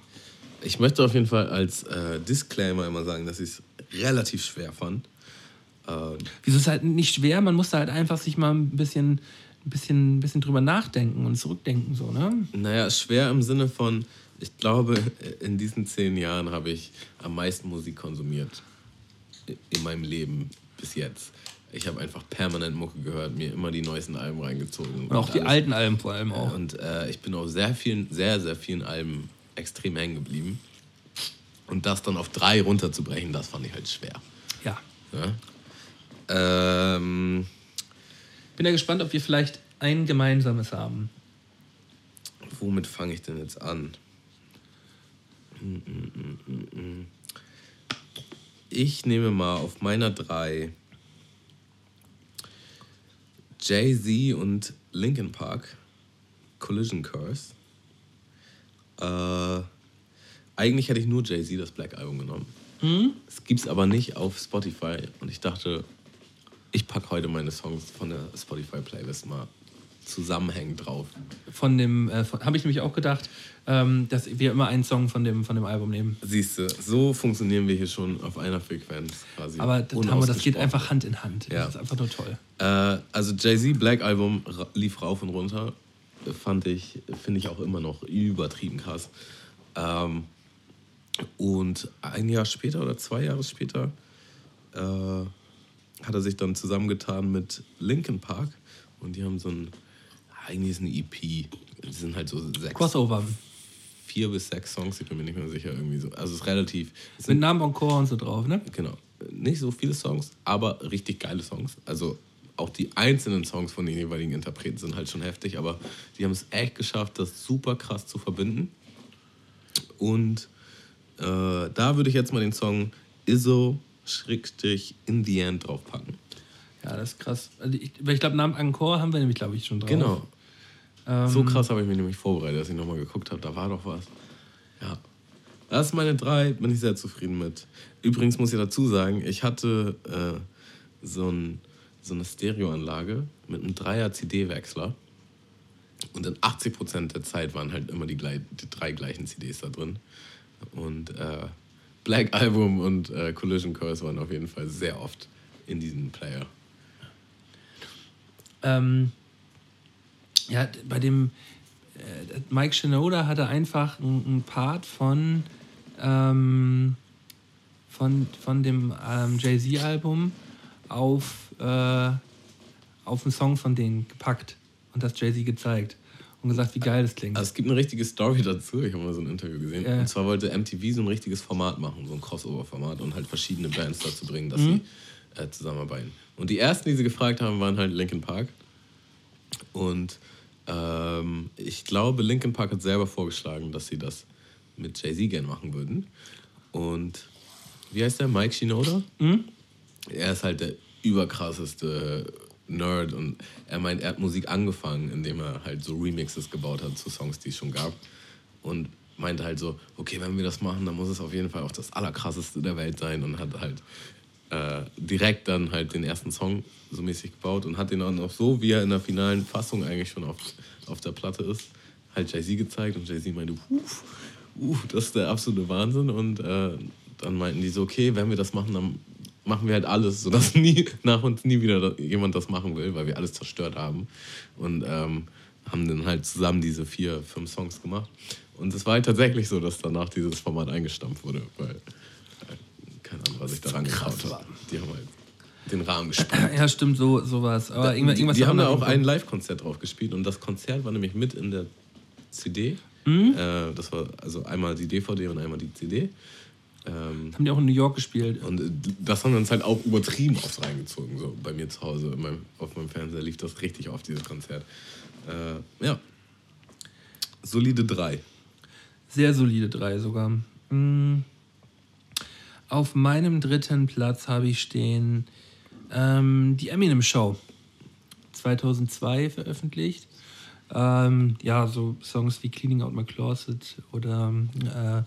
Ich möchte auf jeden Fall als äh, Disclaimer immer sagen, dass ich es relativ schwer fand. Ähm, Wieso ist halt nicht schwer? Man muss da halt einfach sich mal ein bisschen, ein bisschen, ein bisschen drüber nachdenken und zurückdenken, so, ne? Naja, schwer im Sinne von, ich glaube, in diesen zehn Jahren habe ich am meisten Musik konsumiert in meinem Leben bis jetzt. Ich habe einfach permanent Mucke gehört, mir immer die neuesten Alben reingezogen. Und auch die alles. alten Alben vor allem auch. Und äh, ich bin auf sehr vielen, sehr, sehr vielen Alben extrem hängen geblieben. Und das dann auf drei runterzubrechen, das fand ich halt schwer. Ja. Ja? Ähm, Bin ja gespannt, ob wir vielleicht ein gemeinsames haben. womit fange ich denn jetzt an? Mm, mm, mm. Ich nehme mal auf meiner drei Jay-Z und Linkin Park Collision Curse. Äh, eigentlich hätte ich nur Jay-Z das Black Album genommen. Es gibt's aber nicht auf Spotify und ich dachte, ich packe heute meine Songs von der Spotify-Playlist mal zusammenhängend drauf. Von dem, äh, habe ich nämlich auch gedacht, ähm, dass wir immer einen Song von dem, von dem Album nehmen. Siehst du, so funktionieren wir hier schon auf einer Frequenz quasi. Aber wir, das geht einfach Hand in Hand. Ja. Das ist einfach nur toll. Äh, also Jay-Z Black Album lief rauf und runter. Fand ich, finde ich auch immer noch übertrieben krass. Ähm, und ein Jahr später oder zwei Jahre später äh, hat er sich dann zusammengetan mit Linkin Park und die haben so ein, eigentlich ist eine EP. Die sind halt so sechs, Crossover. vier bis sechs Songs, ich bin mir nicht mehr sicher, irgendwie so. Also es ist relativ. Es Mit Namen Encore und so drauf, ne? Genau. Nicht so viele Songs, aber richtig geile Songs. Also auch die einzelnen Songs von den jeweiligen Interpreten sind halt schon heftig, aber die haben es echt geschafft, das super krass zu verbinden. Und äh, da würde ich jetzt mal den Song Izzo Schrägstrich in the End draufpacken. Ja, das ist krass. Also ich weil ich glaube, Namen Encore haben wir nämlich, glaube ich, schon drauf. Genau. Ähm, So krass habe ich mich nämlich vorbereitet, dass ich nochmal geguckt habe. Da war doch was. Ja. Das ist meine drei, bin ich sehr zufrieden mit. Übrigens muss ich dazu sagen, ich hatte äh, so, ein, so eine Stereoanlage mit einem Dreier-CD-Wechsler. Und in 80% der Zeit waren halt immer die, die drei gleichen CDs da drin. Und äh, Black Album und äh, Collision Curse waren auf jeden Fall sehr oft in diesem Player. Ähm, ja, bei dem äh, Mike Shinoda hatte einfach einen Part von, ähm, von, von dem ähm, Jay-Z-Album auf, äh, auf einen Song von denen gepackt und das Jay-Z gezeigt und gesagt, wie geil das klingt. Also es gibt eine richtige Story dazu. Ich habe mal so ein Interview gesehen. Ja. Und zwar wollte MTV so ein richtiges Format machen, so ein Crossover-Format und halt verschiedene Bands dazu bringen, dass Mhm. sie äh, zusammenarbeiten. Und die ersten, die sie gefragt haben, waren halt Linkin Park. Und ähm, ich glaube, Linkin Park hat selber vorgeschlagen, dass sie das mit Jay-Z gern machen würden. Und wie heißt der? Mike Shinoda? Er ist halt der überkrasseste Nerd und er meint, er hat Musik angefangen, indem er halt so Remixes gebaut hat zu Songs, die es schon gab. Und meinte halt so, okay, wenn wir das machen, dann muss es auf jeden Fall auch das allerkrasseste der Welt sein und hat halt äh, direkt dann halt den ersten Song so mäßig gebaut und hat den dann auch so, wie er in der finalen Fassung eigentlich schon auf, auf der Platte ist, halt Jay-Z gezeigt und Jay-Z meinte, uff, uh, das ist der absolute Wahnsinn. Und äh, dann meinten die so, okay, wenn wir das machen, dann machen wir halt alles, sodass nie, nach uns nie wieder jemand das machen will, weil wir alles zerstört haben. Und ähm, haben dann halt zusammen diese vier, fünf Songs gemacht. Und es war halt tatsächlich so, dass danach dieses Format eingestampft wurde, weil kein anderer sich daran getraut hat. Die haben halt den Rahmen gesprengt. ja, stimmt, so sowas. Aber irgendwas, die die haben da auch ein Live-Konzert drauf gespielt und das Konzert war nämlich mit in der CD. Mhm. Äh, das war also einmal die DVD und einmal die CD. Ähm, Haben die auch in New York gespielt. und äh, das haben wir uns halt auch übertrieben oft reingezogen. So bei mir zu Hause, in meinem, auf meinem Fernseher lief das richtig oft, dieses Konzert. Äh, ja. Solide 3. Sehr solide drei sogar. Mm. Auf meinem dritten Platz habe ich stehen ähm, die Eminem Show. 2002 veröffentlicht. Ähm, ja, so Songs wie Cleaning Out My Closet oder äh,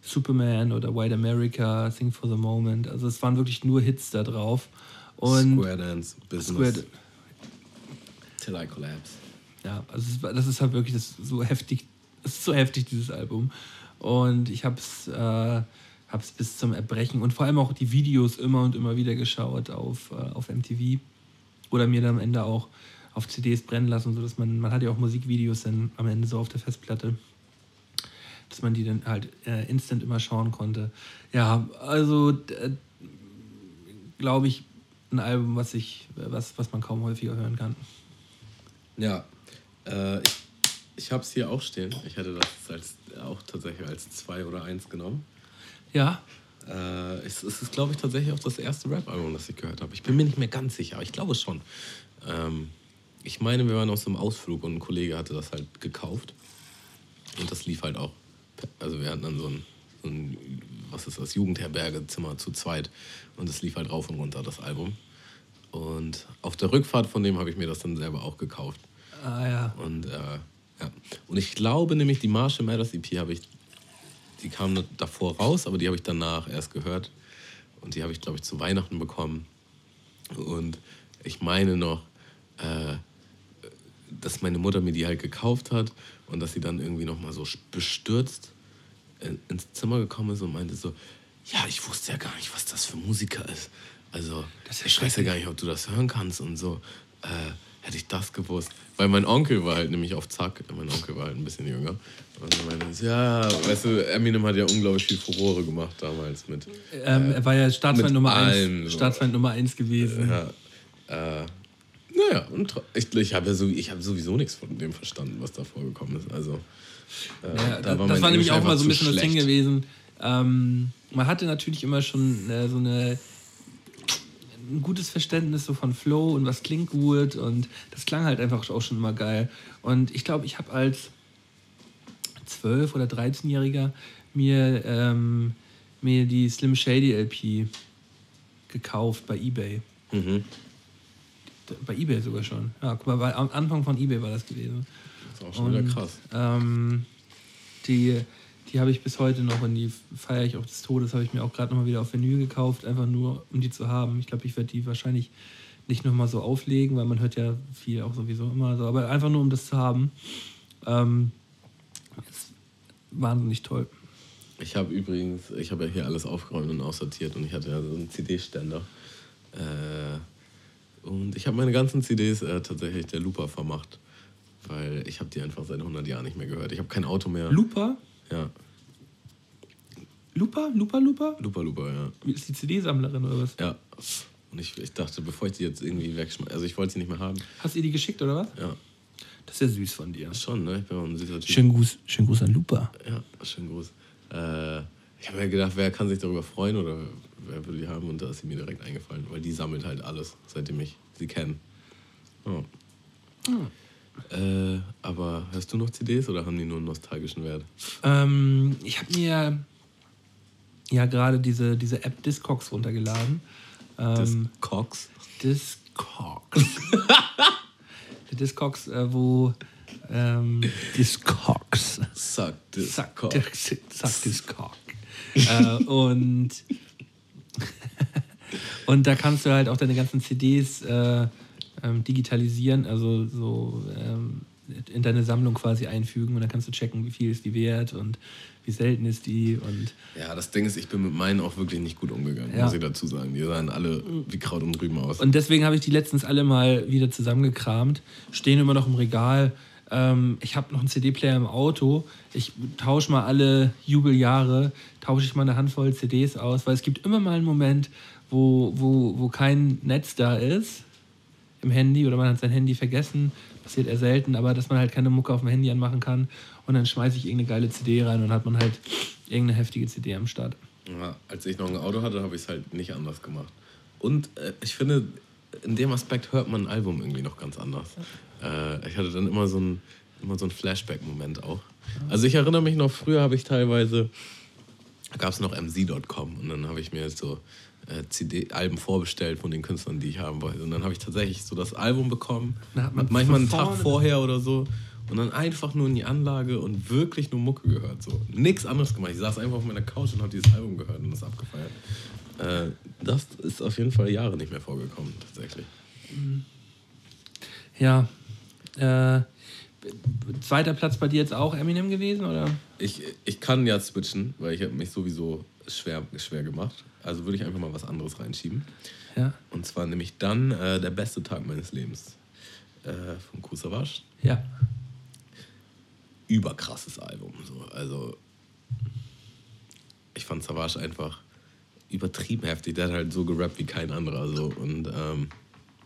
Superman oder White America, Sing for the Moment. Also es waren wirklich nur Hits da drauf. Und Square Dance, Business, Square, Till I Collapse. ja, also das ist halt wirklich das so heftig, es ist so heftig, dieses Album. Und ich habe es äh, habe es bis zum Erbrechen und vor allem auch die Videos immer und immer wieder geschaut auf, äh, auf MTV oder mir dann am Ende auch auf CDs brennen lassen, so dass man, man hat ja auch Musikvideos dann am Ende so auf der Festplatte, dass man die dann halt äh, instant immer schauen konnte. Ja, also äh, glaube ich, ein Album, was ich, was, was man kaum häufiger hören kann. Ja, äh, ich, ich habe es hier auch stehen. Ich hätte das als, auch tatsächlich als 2 oder 1 genommen. Ja. Äh, es, es ist, glaube ich, tatsächlich auch das erste Rap-Album, das ich gehört habe. Ich bin mir nicht mehr ganz sicher, aber ich glaube schon. Ähm, ich meine, wir waren aus einem Ausflug und ein Kollege hatte das halt gekauft. Und das lief halt auch. Also wir hatten dann so ein, so ein was ist das, Jugendherbergezimmer zu zweit. Und es lief halt rauf und runter, das Album. Und auf der Rückfahrt von dem habe ich mir das dann selber auch gekauft. Ah ja. Und, äh, ja. und ich glaube nämlich, die Marshall Mathers EP habe ich, die kam davor raus, aber die habe ich danach erst gehört. Und die habe ich, glaube ich, zu Weihnachten bekommen. Und ich meine noch, äh, dass meine Mutter mir die halt gekauft hat und dass sie dann irgendwie nochmal so bestürzt ins Zimmer gekommen ist und meinte so, ja, ich wusste ja gar nicht, was das für Musiker ist. Also, Das ist ich weiß ja gar nicht, ob du das hören kannst und so. Äh, hätte ich das gewusst. Weil mein Onkel war halt nämlich auf Zack. Mein Onkel war halt ein bisschen jünger. Und er meinte, ja, weißt du, Eminem hat ja unglaublich viel Furore gemacht damals mit. Ähm, er war ja Staatsfeind Nummer allem 1. so. Staatsfeind Nummer 1 gewesen. Ja, äh, naja, und ich, ich habe ja so, ich hab sowieso nichts von dem verstanden, was da vorgekommen ist. Also, äh, Ja, da das mein war nämlich auch mal so ein bisschen das Ding schlecht. gewesen. Ähm, man hatte natürlich immer schon äh, so eine ein gutes Verständnis so von Flow und was klingt gut und das klang halt einfach auch schon immer geil. Und ich glaube, ich habe als 12- oder 13-Jähriger mir, ähm, mir die Slim Shady LP gekauft bei eBay. Mhm. Bei eBay sogar schon. Ja, guck mal, bei, am Anfang von eBay war das gewesen. Das ist auch schon wieder Und, krass. Ähm, die die habe ich bis heute noch und die feiere ich auch des Todes. Habe ich mir auch gerade nochmal wieder auf Vinyl gekauft, einfach nur um die zu haben. Ich glaube, ich werde die wahrscheinlich nicht nochmal so auflegen, weil man hört ja viel auch sowieso immer so, aber einfach nur um das zu haben. Ähm, ist wahnsinnig toll. Ich habe übrigens, ich habe ja hier alles aufgeräumt und aussortiert und ich hatte ja so einen CD-Ständer. Äh, und ich habe meine ganzen CDs äh, tatsächlich der Lupa vermacht, weil ich habe die einfach seit 100 Jahren nicht mehr gehört. Ich habe kein Auto mehr. Lupa? Ja, Lupa? Lupa? Lupa? Lupa Lupa, ja. Ist die CD-Sammlerin oder was? Ja. Und ich, ich dachte, bevor ich die jetzt irgendwie wegschmeiße, also ich wollte sie nicht mehr haben. Hast du ihr die geschickt oder was? Ja, Das ist ja süß von dir. schon, ne? Ich bin auch ein süßer Typ. Schönen Gruß, schönen Gruß an Lupa. Ja, schön groß. Äh, ich habe mir gedacht, wer kann sich darüber freuen oder wer würde die haben und da ist sie mir direkt eingefallen, weil die sammelt halt alles, seitdem ich sie kenne. Oh. Äh, aber hörst du noch CDs oder haben die nur einen nostalgischen Wert? Ähm, ich habe mir ja gerade diese, diese App Discogs runtergeladen. Ähm. Discogs. Der Discogs, äh, wo ähm, Discogs. Suck this Zack, Cock. zack, Discog. äh, und, und da kannst du halt auch deine ganzen CDs äh, ähm, digitalisieren, also so ähm, in deine Sammlung quasi einfügen und dann kannst du checken, wie viel ist die wert und wie selten ist die und Ja, das Ding ist, ich bin mit meinen auch wirklich nicht gut umgegangen, Ja. muss ich dazu sagen. Die sahen alle wie Kraut und Rüben aus. Und deswegen habe ich die letztens alle mal wieder zusammengekramt. Stehen immer noch im Regal. Ähm, ich habe noch einen CD-Player im Auto. Ich tausche mal alle Jubeljahre, tausche ich mal eine Handvoll CDs aus, weil es gibt immer mal einen Moment, wo, wo, wo kein Netz da ist im Handy oder man hat sein Handy vergessen. Passiert eher selten, aber dass man halt keine Mucke auf dem Handy anmachen kann. Und dann schmeiße ich irgendeine geile CD rein und hat man halt irgendeine heftige CD am Start. Ja, als ich noch ein Auto hatte, habe ich es halt nicht anders gemacht. Und äh, ich finde, in dem Aspekt hört man ein Album irgendwie noch ganz anders. Äh, ich hatte dann immer so ein, immer so ein Flashback-Moment auch. Also ich erinnere mich noch, früher habe ich teilweise, da gab es noch mc.com und dann habe ich mir so äh, CD-Alben vorbestellt von den Künstlern, die ich haben wollte. Und dann habe ich tatsächlich so das Album bekommen, man manchmal einen Tag vorher oder so. Und dann einfach nur in die Anlage und wirklich nur Mucke gehört. So. Nichts anderes gemacht. Ich saß einfach auf meiner Couch und habe dieses Album gehört und das abgefeiert. Äh, das ist auf jeden Fall Jahre nicht mehr vorgekommen, tatsächlich. Ja, äh, zweiter Platz bei dir jetzt auch Eminem gewesen, oder? Ich, ich kann ja switchen, weil ich habe mich sowieso schwer, schwer gemacht. Also würde ich einfach mal was anderes reinschieben. Ja. Und zwar nämlich dann äh, der beste Tag meines Lebens äh, von Kusavasch. Ja. Überkrasses Album. So. Also ich fand Savage einfach übertrieben heftig. Der hat halt so gerappt wie kein anderer. So. Und ähm,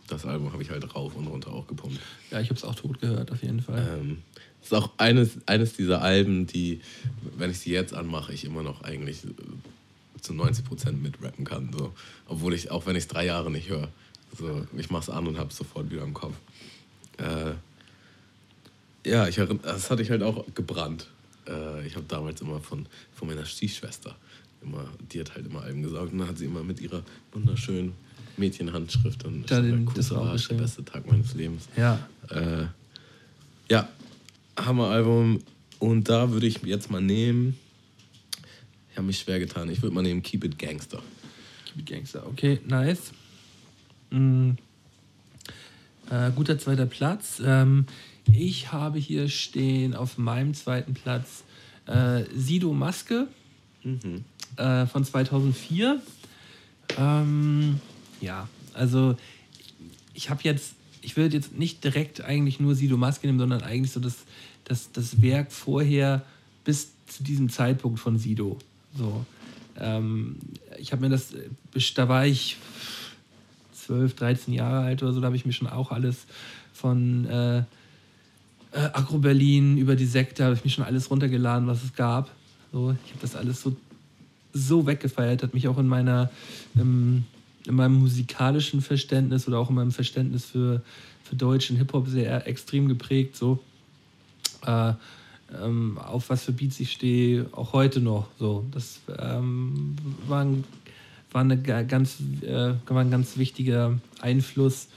das Album habe ich halt rauf und runter auch gepumpt. Ja, ich habe es auch tot gehört, auf jeden Fall. Ähm, ist auch eines, eines dieser Alben, die, wenn ich sie jetzt anmache, ich immer noch eigentlich zu 90 Prozent mitrappen kann. So. Obwohl ich, auch wenn ich es drei Jahre nicht höre, so, ich mache es an und habe es sofort wieder im Kopf. Äh, ja, ich, das hatte ich halt auch gebrannt. Äh, ich habe damals immer von, von meiner Stiefschwester, immer, die hat halt immer Alben gesaugt und dann hat sie immer mit ihrer wunderschönen Mädchenhandschrift und Da den- das Savage, der beste Tag meines Lebens. ja. Äh, ja, Hammeralbum. Und da würde ich jetzt mal nehmen. Ich habe mich schwer getan. Ich würde mal nehmen Keep It Gangster. Keep it Gangster. Okay, nice. Mm. Äh, guter zweiter Platz. Ähm, ich habe hier stehen auf meinem zweiten Platz äh, Sido Maske äh, von 2004. Ähm, ja, also ich habe jetzt, ich würde jetzt nicht direkt eigentlich nur Sido Maske nehmen, sondern eigentlich so das, das, das Werk vorher bis zu diesem Zeitpunkt von Sido. So. Ähm, ich habe mir das, äh, da war ich 12, 13 Jahre alt oder so, da habe ich mir schon auch alles von äh, äh, Agro Berlin über die Sekte, habe ich mir schon alles runtergeladen, was es gab. So, ich habe das alles so, so weggefeiert, hat mich auch in meiner, ähm, in meinem musikalischen Verständnis oder auch in meinem Verständnis für, für deutschen Hip-Hop sehr extrem geprägt. So. Äh, ähm, auf was für Beats ich stehe, auch heute noch. So, das ähm, war, ein, war, eine ga- ganz, äh, war ein ganz wichtiger Einfluss,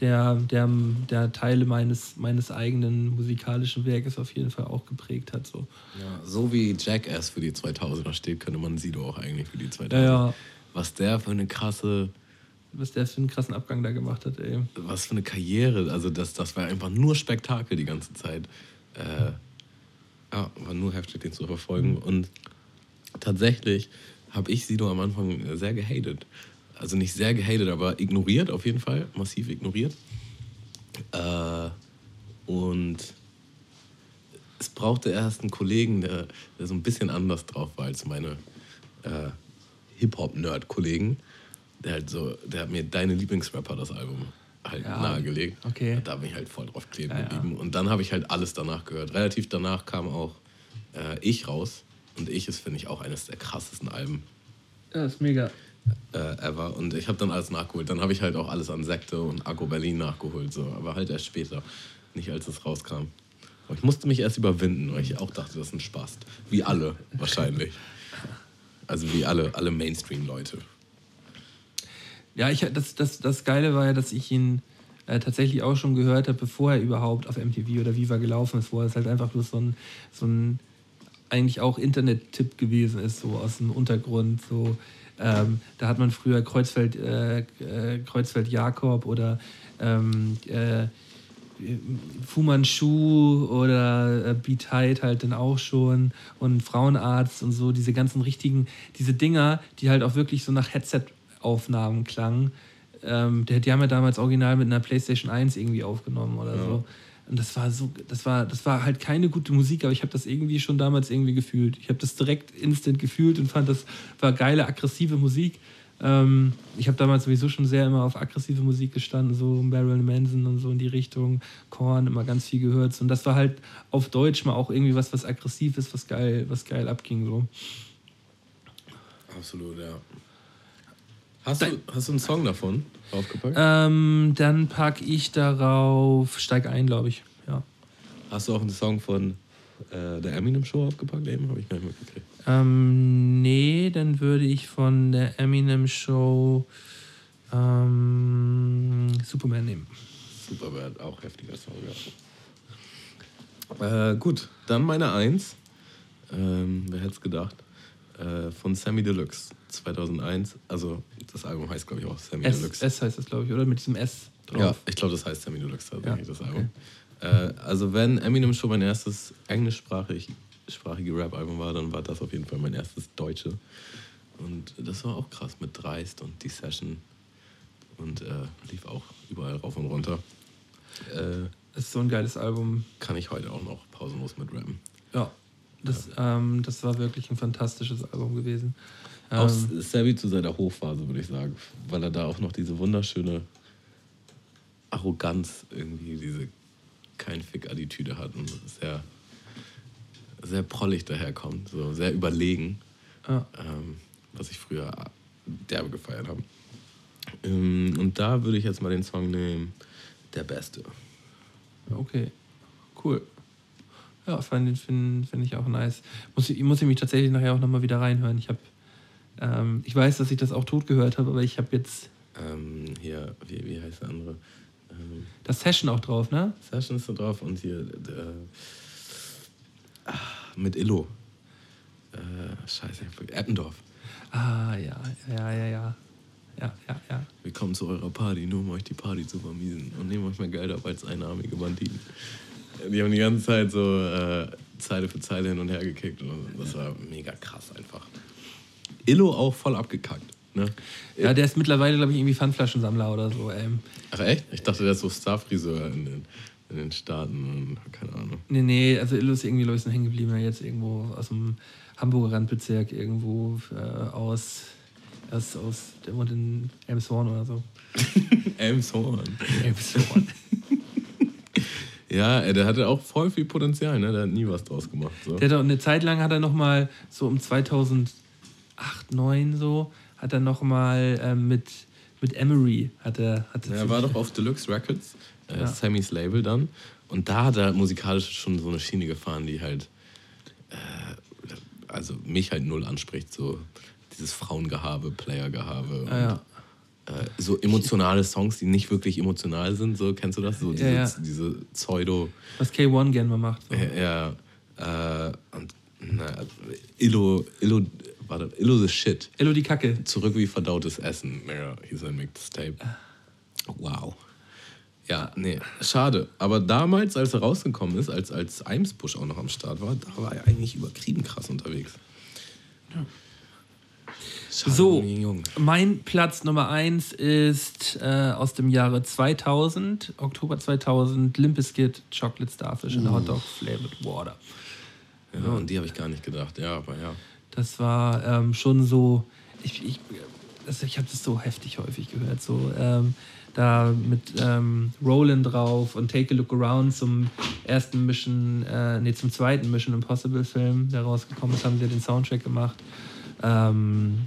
der, der, der Teile meines, meines eigenen musikalischen Werkes auf jeden Fall auch geprägt hat. So. Ja, so wie Jackass für die 2000er steht, könnte man Sido auch eigentlich für die 2000er. Ja, ja. Was der für eine krasse, Was der für einen krassen Abgang da gemacht hat, ey. was für eine Karriere. Also das, das war einfach nur Spektakel die ganze Zeit. Äh, ja, war nur heftig, den zu verfolgen. Und tatsächlich habe ich Sido am Anfang sehr gehatet. Also nicht sehr gehatet, aber ignoriert auf jeden Fall, massiv ignoriert. Äh, und es brauchte erst einen Kollegen, der, der so ein bisschen anders drauf war als meine äh, Hip-Hop-Nerd-Kollegen. Der, halt so, der hat mir Deine Lieblingsrapper das Album halt Ja, nahegelegt. okay. Da bin ich halt voll drauf kleben Ja, ja. geblieben. Und dann habe ich halt alles danach gehört. Relativ danach kam auch äh, Ich raus. Und Ich ist, finde ich, auch eines der krassesten Alben Ja, ist mega. äh, ever. Und ich habe dann alles nachgeholt. Dann habe ich halt auch alles an Sekte und Akku Berlin nachgeholt. So. Aber halt erst später. Nicht als es rauskam. Aber ich musste mich erst überwinden, weil ich auch dachte, das ist ein Spaß. Wie alle wahrscheinlich. Also wie alle, alle Mainstream-Leute. Ja, ich, das, das, das Geile war ja, dass ich ihn äh, tatsächlich auch schon gehört habe, bevor er überhaupt auf MTV oder Viva gelaufen ist, wo er es halt einfach nur so ein, so ein eigentlich auch Internet-Tipp gewesen ist, so aus dem Untergrund. So, ähm, da hat man früher Kreuzfeld, äh, äh, Kreuzfeld Jakob oder ähm, äh, Fu Manchu oder äh, Beat Height halt dann auch schon und Frauenarzt und so, diese ganzen richtigen, diese Dinger, die halt auch wirklich so nach Headset-Aufnahmen klangen. Ähm, die, die haben ja damals original mit einer Playstation 1 irgendwie aufgenommen oder so. Und das war so, das war, das war halt keine gute Musik, aber ich habe das irgendwie schon damals irgendwie gefühlt. Ich habe das direkt instant gefühlt und fand, das war geile, aggressive Musik. Ähm, ich habe damals sowieso schon sehr immer auf aggressive Musik gestanden, so Marilyn Manson und so in die Richtung, Korn, immer ganz viel gehört. Und das war halt auf Deutsch mal auch irgendwie was, was aggressiv ist, was geil, was geil abging. So. Absolut, ja. Hast du, hast du einen Song davon draufgepackt? Ähm, dann packe ich darauf, steig ein, glaube ich. Ja. Hast du auch einen Song von äh, der Eminem Show aufgepackt? Eben habe ich gar nicht mitgekriegt. Ähm, nee, dann würde ich von der Eminem Show ähm, Superman nehmen. Superbad, auch heftiger Song, ja. Äh, gut, dann meine Eins. Ähm, wer hätte es gedacht? Äh, von Sammy Deluxe 2001. Also, das Album heißt, glaube ich, auch Sammy S, Deluxe. S heißt das, glaube ich, oder? Mit diesem S drauf. Ja, ich glaube, das heißt Sammy Deluxe tatsächlich, Ja, das Album. Äh, also wenn Eminem schon mein erstes englischsprachige Rap-Album war, dann war das auf jeden Fall mein erstes deutsche. Und das war auch krass mit Dreist und die Session. Und äh, lief auch überall rauf und runter. Äh, Das ist so ein geiles Album. kann ich heute auch noch pausenlos mit rappen. Ja. Das, ähm, das war wirklich ein fantastisches Album gewesen. Auch Ähm, Savvy zu seiner Hochphase, würde ich sagen. Weil er da auch noch diese wunderschöne Arroganz, irgendwie diese kein Fick-Attitüde hat und sehr, sehr prollig daherkommt, so sehr überlegen, ja. ähm, was ich früher derbe gefeiert habe. Ähm, und da würde ich jetzt mal den Song nehmen, Der Beste. Okay, cool. Ja, finde find, find ich auch nice. Muss, ich muss ich mich tatsächlich nachher auch nochmal wieder reinhören. Ich habe, ähm, ich weiß, dass ich das auch tot gehört habe, aber ich habe jetzt Ähm, hier, wie, wie heißt der andere? Ähm, das Session auch drauf, ne? Session ist da drauf und hier äh, ah, mit Illo. Äh, scheiße, Eppendorf. Ah, ja, ja, ja, ja. Ja, ja, ja. Wir kommen zu eurer Party, nur um euch die Party zu vermiesen und nehmen euch mehr Geld ab als einarmige Banditen. Die haben die ganze Zeit so äh, Zeile für Zeile hin und her gekickt und das war mega krass einfach. Illo auch voll abgekackt. Ne? Ja, der ist mittlerweile, glaube ich, irgendwie Pfandflaschensammler oder so. Ähm, Ach echt? Ich dachte, der ist so Starfriseur in den, in den Staaten und keine Ahnung. nee, nee, also Illo ist irgendwie, glaube ich, hängen geblieben. Jetzt irgendwo aus dem Hamburger Randbezirk, irgendwo äh, aus, aus, aus, der wohnt in Elmshorn oder so. Elmshorn. Elmshorn. Ja, der hatte auch voll viel Potenzial, ne? Der hat nie was draus gemacht. So. Der hat auch eine Zeit lang hat er noch mal so um 2008, 2009 so hat er noch mal ähm, mit mit Emery hat er hat Er war doch auf Deluxe Records, äh, Ja. Sammys Label dann. Und da hat er musikalisch schon so eine Schiene gefahren, die halt, äh, also mich halt null anspricht. So dieses Frauengehabe, Playergehabe. Ah, ja. äh, so emotionale Songs, die nicht wirklich emotional sind. So, kennst du das? So diese, Ja, ja. diese Pseudo- was K1 gern mal macht. So. Ja, äh, und na, Illo, Illo, warte, Illo the Shit. Ello die Kacke. Zurück wie verdautes Essen. Ja, hieß ein Mixtape. Wow. Ja, nee, schade. Aber damals, als er rausgekommen ist, als, als Eimsbusch auch noch am Start war, da war er eigentlich übertrieben krass unterwegs. Schade So, mein Platz Nummer 1 ist äh, aus dem Jahre 2000, Oktober 2000, Limp Bizkit Chocolate Starfish in Hot Dog Flavored Water. Ja, und die habe ich gar nicht gedacht. Ja, aber ja. Das war ähm, schon so, ich, ich, also ich habe das so heftig häufig gehört, so ähm, da mit ähm, Roland drauf und Take a Look Around zum ersten Mission, äh, nee, zum zweiten Mission Impossible Film, der rausgekommen ist, haben sie den Soundtrack gemacht. Ähm,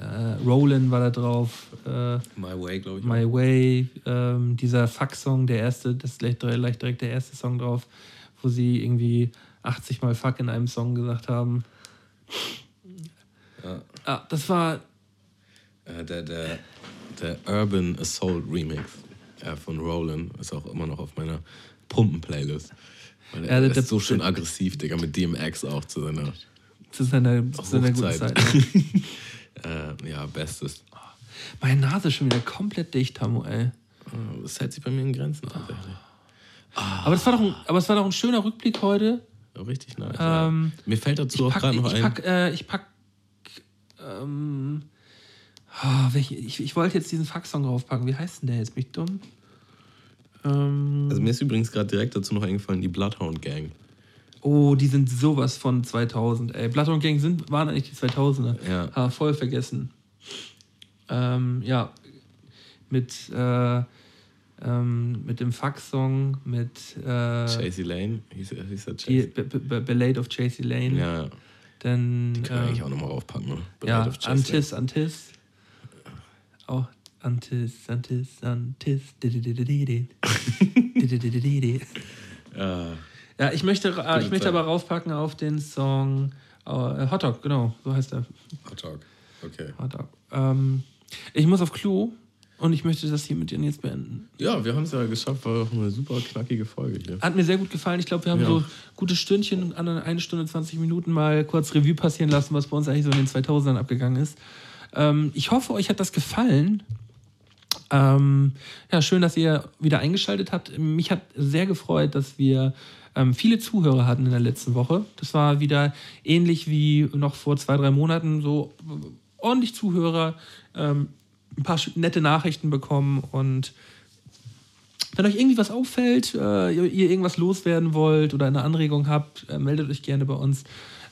äh, Roland war da drauf, äh, My Way, glaube ich. My Way, ähm, dieser Fuck-Song, der erste, das ist leicht, leicht direkt der erste Song drauf, wo sie irgendwie 80 Mal Fuck in einem Song gesagt haben. Ja. Ah, das war, Äh, der, der, der Urban Assault Remix äh, von Roland ist auch immer noch auf meiner Pumpen-Playlist. Weil Ja, er der- ist so der- schön aggressiv, Digga, mit DMX auch zu seiner zu seiner, zu seiner guten. Zeit. Ne? äh, ja, Bestes. Meine Nase ist schon wieder komplett dicht, Tamu, ey. Äh, Das hält sich bei mir in Grenzen tatsächlich. Aber es war doch ein, aber es war doch ein schöner Rückblick heute. Ja, richtig nice. Ähm, ja. Mir fällt dazu auch gerade noch ich ein. pack, äh, ich pack, ähm, ah, welche, ich, ich wollte jetzt diesen Fuck-Song draufpacken. Wie heißt denn der jetzt? Bin ich dumm? Ähm, Also mir ist übrigens gerade direkt dazu noch eingefallen, die Bloodhound Gang. oh, die sind sowas von 2000, ey. Blood und Gang sind, waren eigentlich die 2000er. Ja. Ha, voll vergessen. Ähm, ja, mit, äh, ähm, mit dem Fuck-Song, mit äh, Chasey Lane, hieß, hieß er Chasey? Ballade of Chasey Lane. Ja, Dann die können wir eigentlich äh, auch nochmal raufpacken. Ne? ja, Antis, Antis. Auch Antis, Antis, Antis. Ja, ich möchte, äh, ich möchte aber raufpacken auf den Song äh, Hot Dog, genau, so heißt er. Ja, Hot Dog. Okay. Hot Dog. Ähm, ich muss auf Klo und ich möchte das hier mit dir jetzt beenden. Ja, wir haben es ja geschafft, war auch eine super knackige Folge hier. Hat mir sehr gut gefallen. Ich glaube, wir haben Ja. so gute Stündchen, eine Stunde 20 Minuten mal kurz Revue passieren lassen, was bei uns eigentlich so in den 2000ern abgegangen ist. Ähm, ich hoffe, euch hat das gefallen. Ähm, ja, schön, dass ihr wieder eingeschaltet habt. Mich hat sehr gefreut, dass wir ähm, viele Zuhörer hatten in der letzten Woche. Das war wieder ähnlich wie noch vor zwei, drei Monaten. So ordentlich Zuhörer, ähm, ein paar nette Nachrichten bekommen und wenn euch irgendwie was auffällt, äh, ihr irgendwas loswerden wollt oder eine Anregung habt, äh, meldet euch gerne bei uns.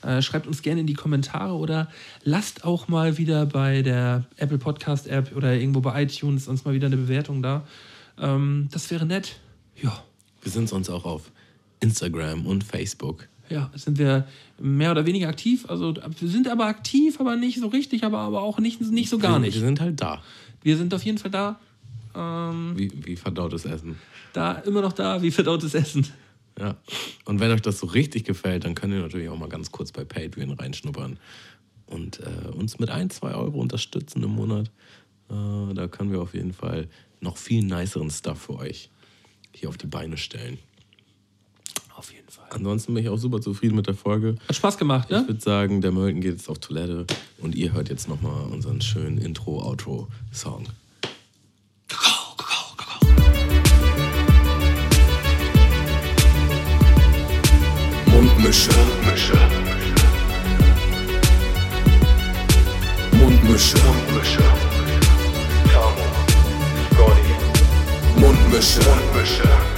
Äh, schreibt uns gerne in die Kommentare oder lasst auch mal wieder bei der Apple Podcast App oder irgendwo bei iTunes uns mal wieder eine Bewertung da. Ähm, das wäre nett. Ja. Wir sind sonst auch auf Instagram und Facebook. Ja, sind wir mehr oder weniger aktiv. Also wir sind aber aktiv, aber nicht so richtig, aber, aber auch nicht, nicht so gar nicht. Wir sind halt da. Wir sind auf jeden Fall da. Ähm, wie, wie verdautes Essen. Da, immer noch da, wie verdautes Essen. Ja. Und wenn euch das so richtig gefällt, dann könnt ihr natürlich auch mal ganz kurz bei Patreon reinschnuppern und äh, uns mit ein, zwei Euro unterstützen im Monat. Äh, da können wir auf jeden Fall noch viel niceren Stuff für euch hier auf die Beine stellen. Ansonsten bin ich auch super zufrieden mit der Folge. Hat Spaß gemacht, ne? Ich würde sagen, der Mölten geht jetzt auf Toilette und ihr hört jetzt nochmal unseren schönen Intro-Outro-Song. Mundmische. Mundmische. Mundmische. Tamo. Scotty. Mundmische. Mundmische.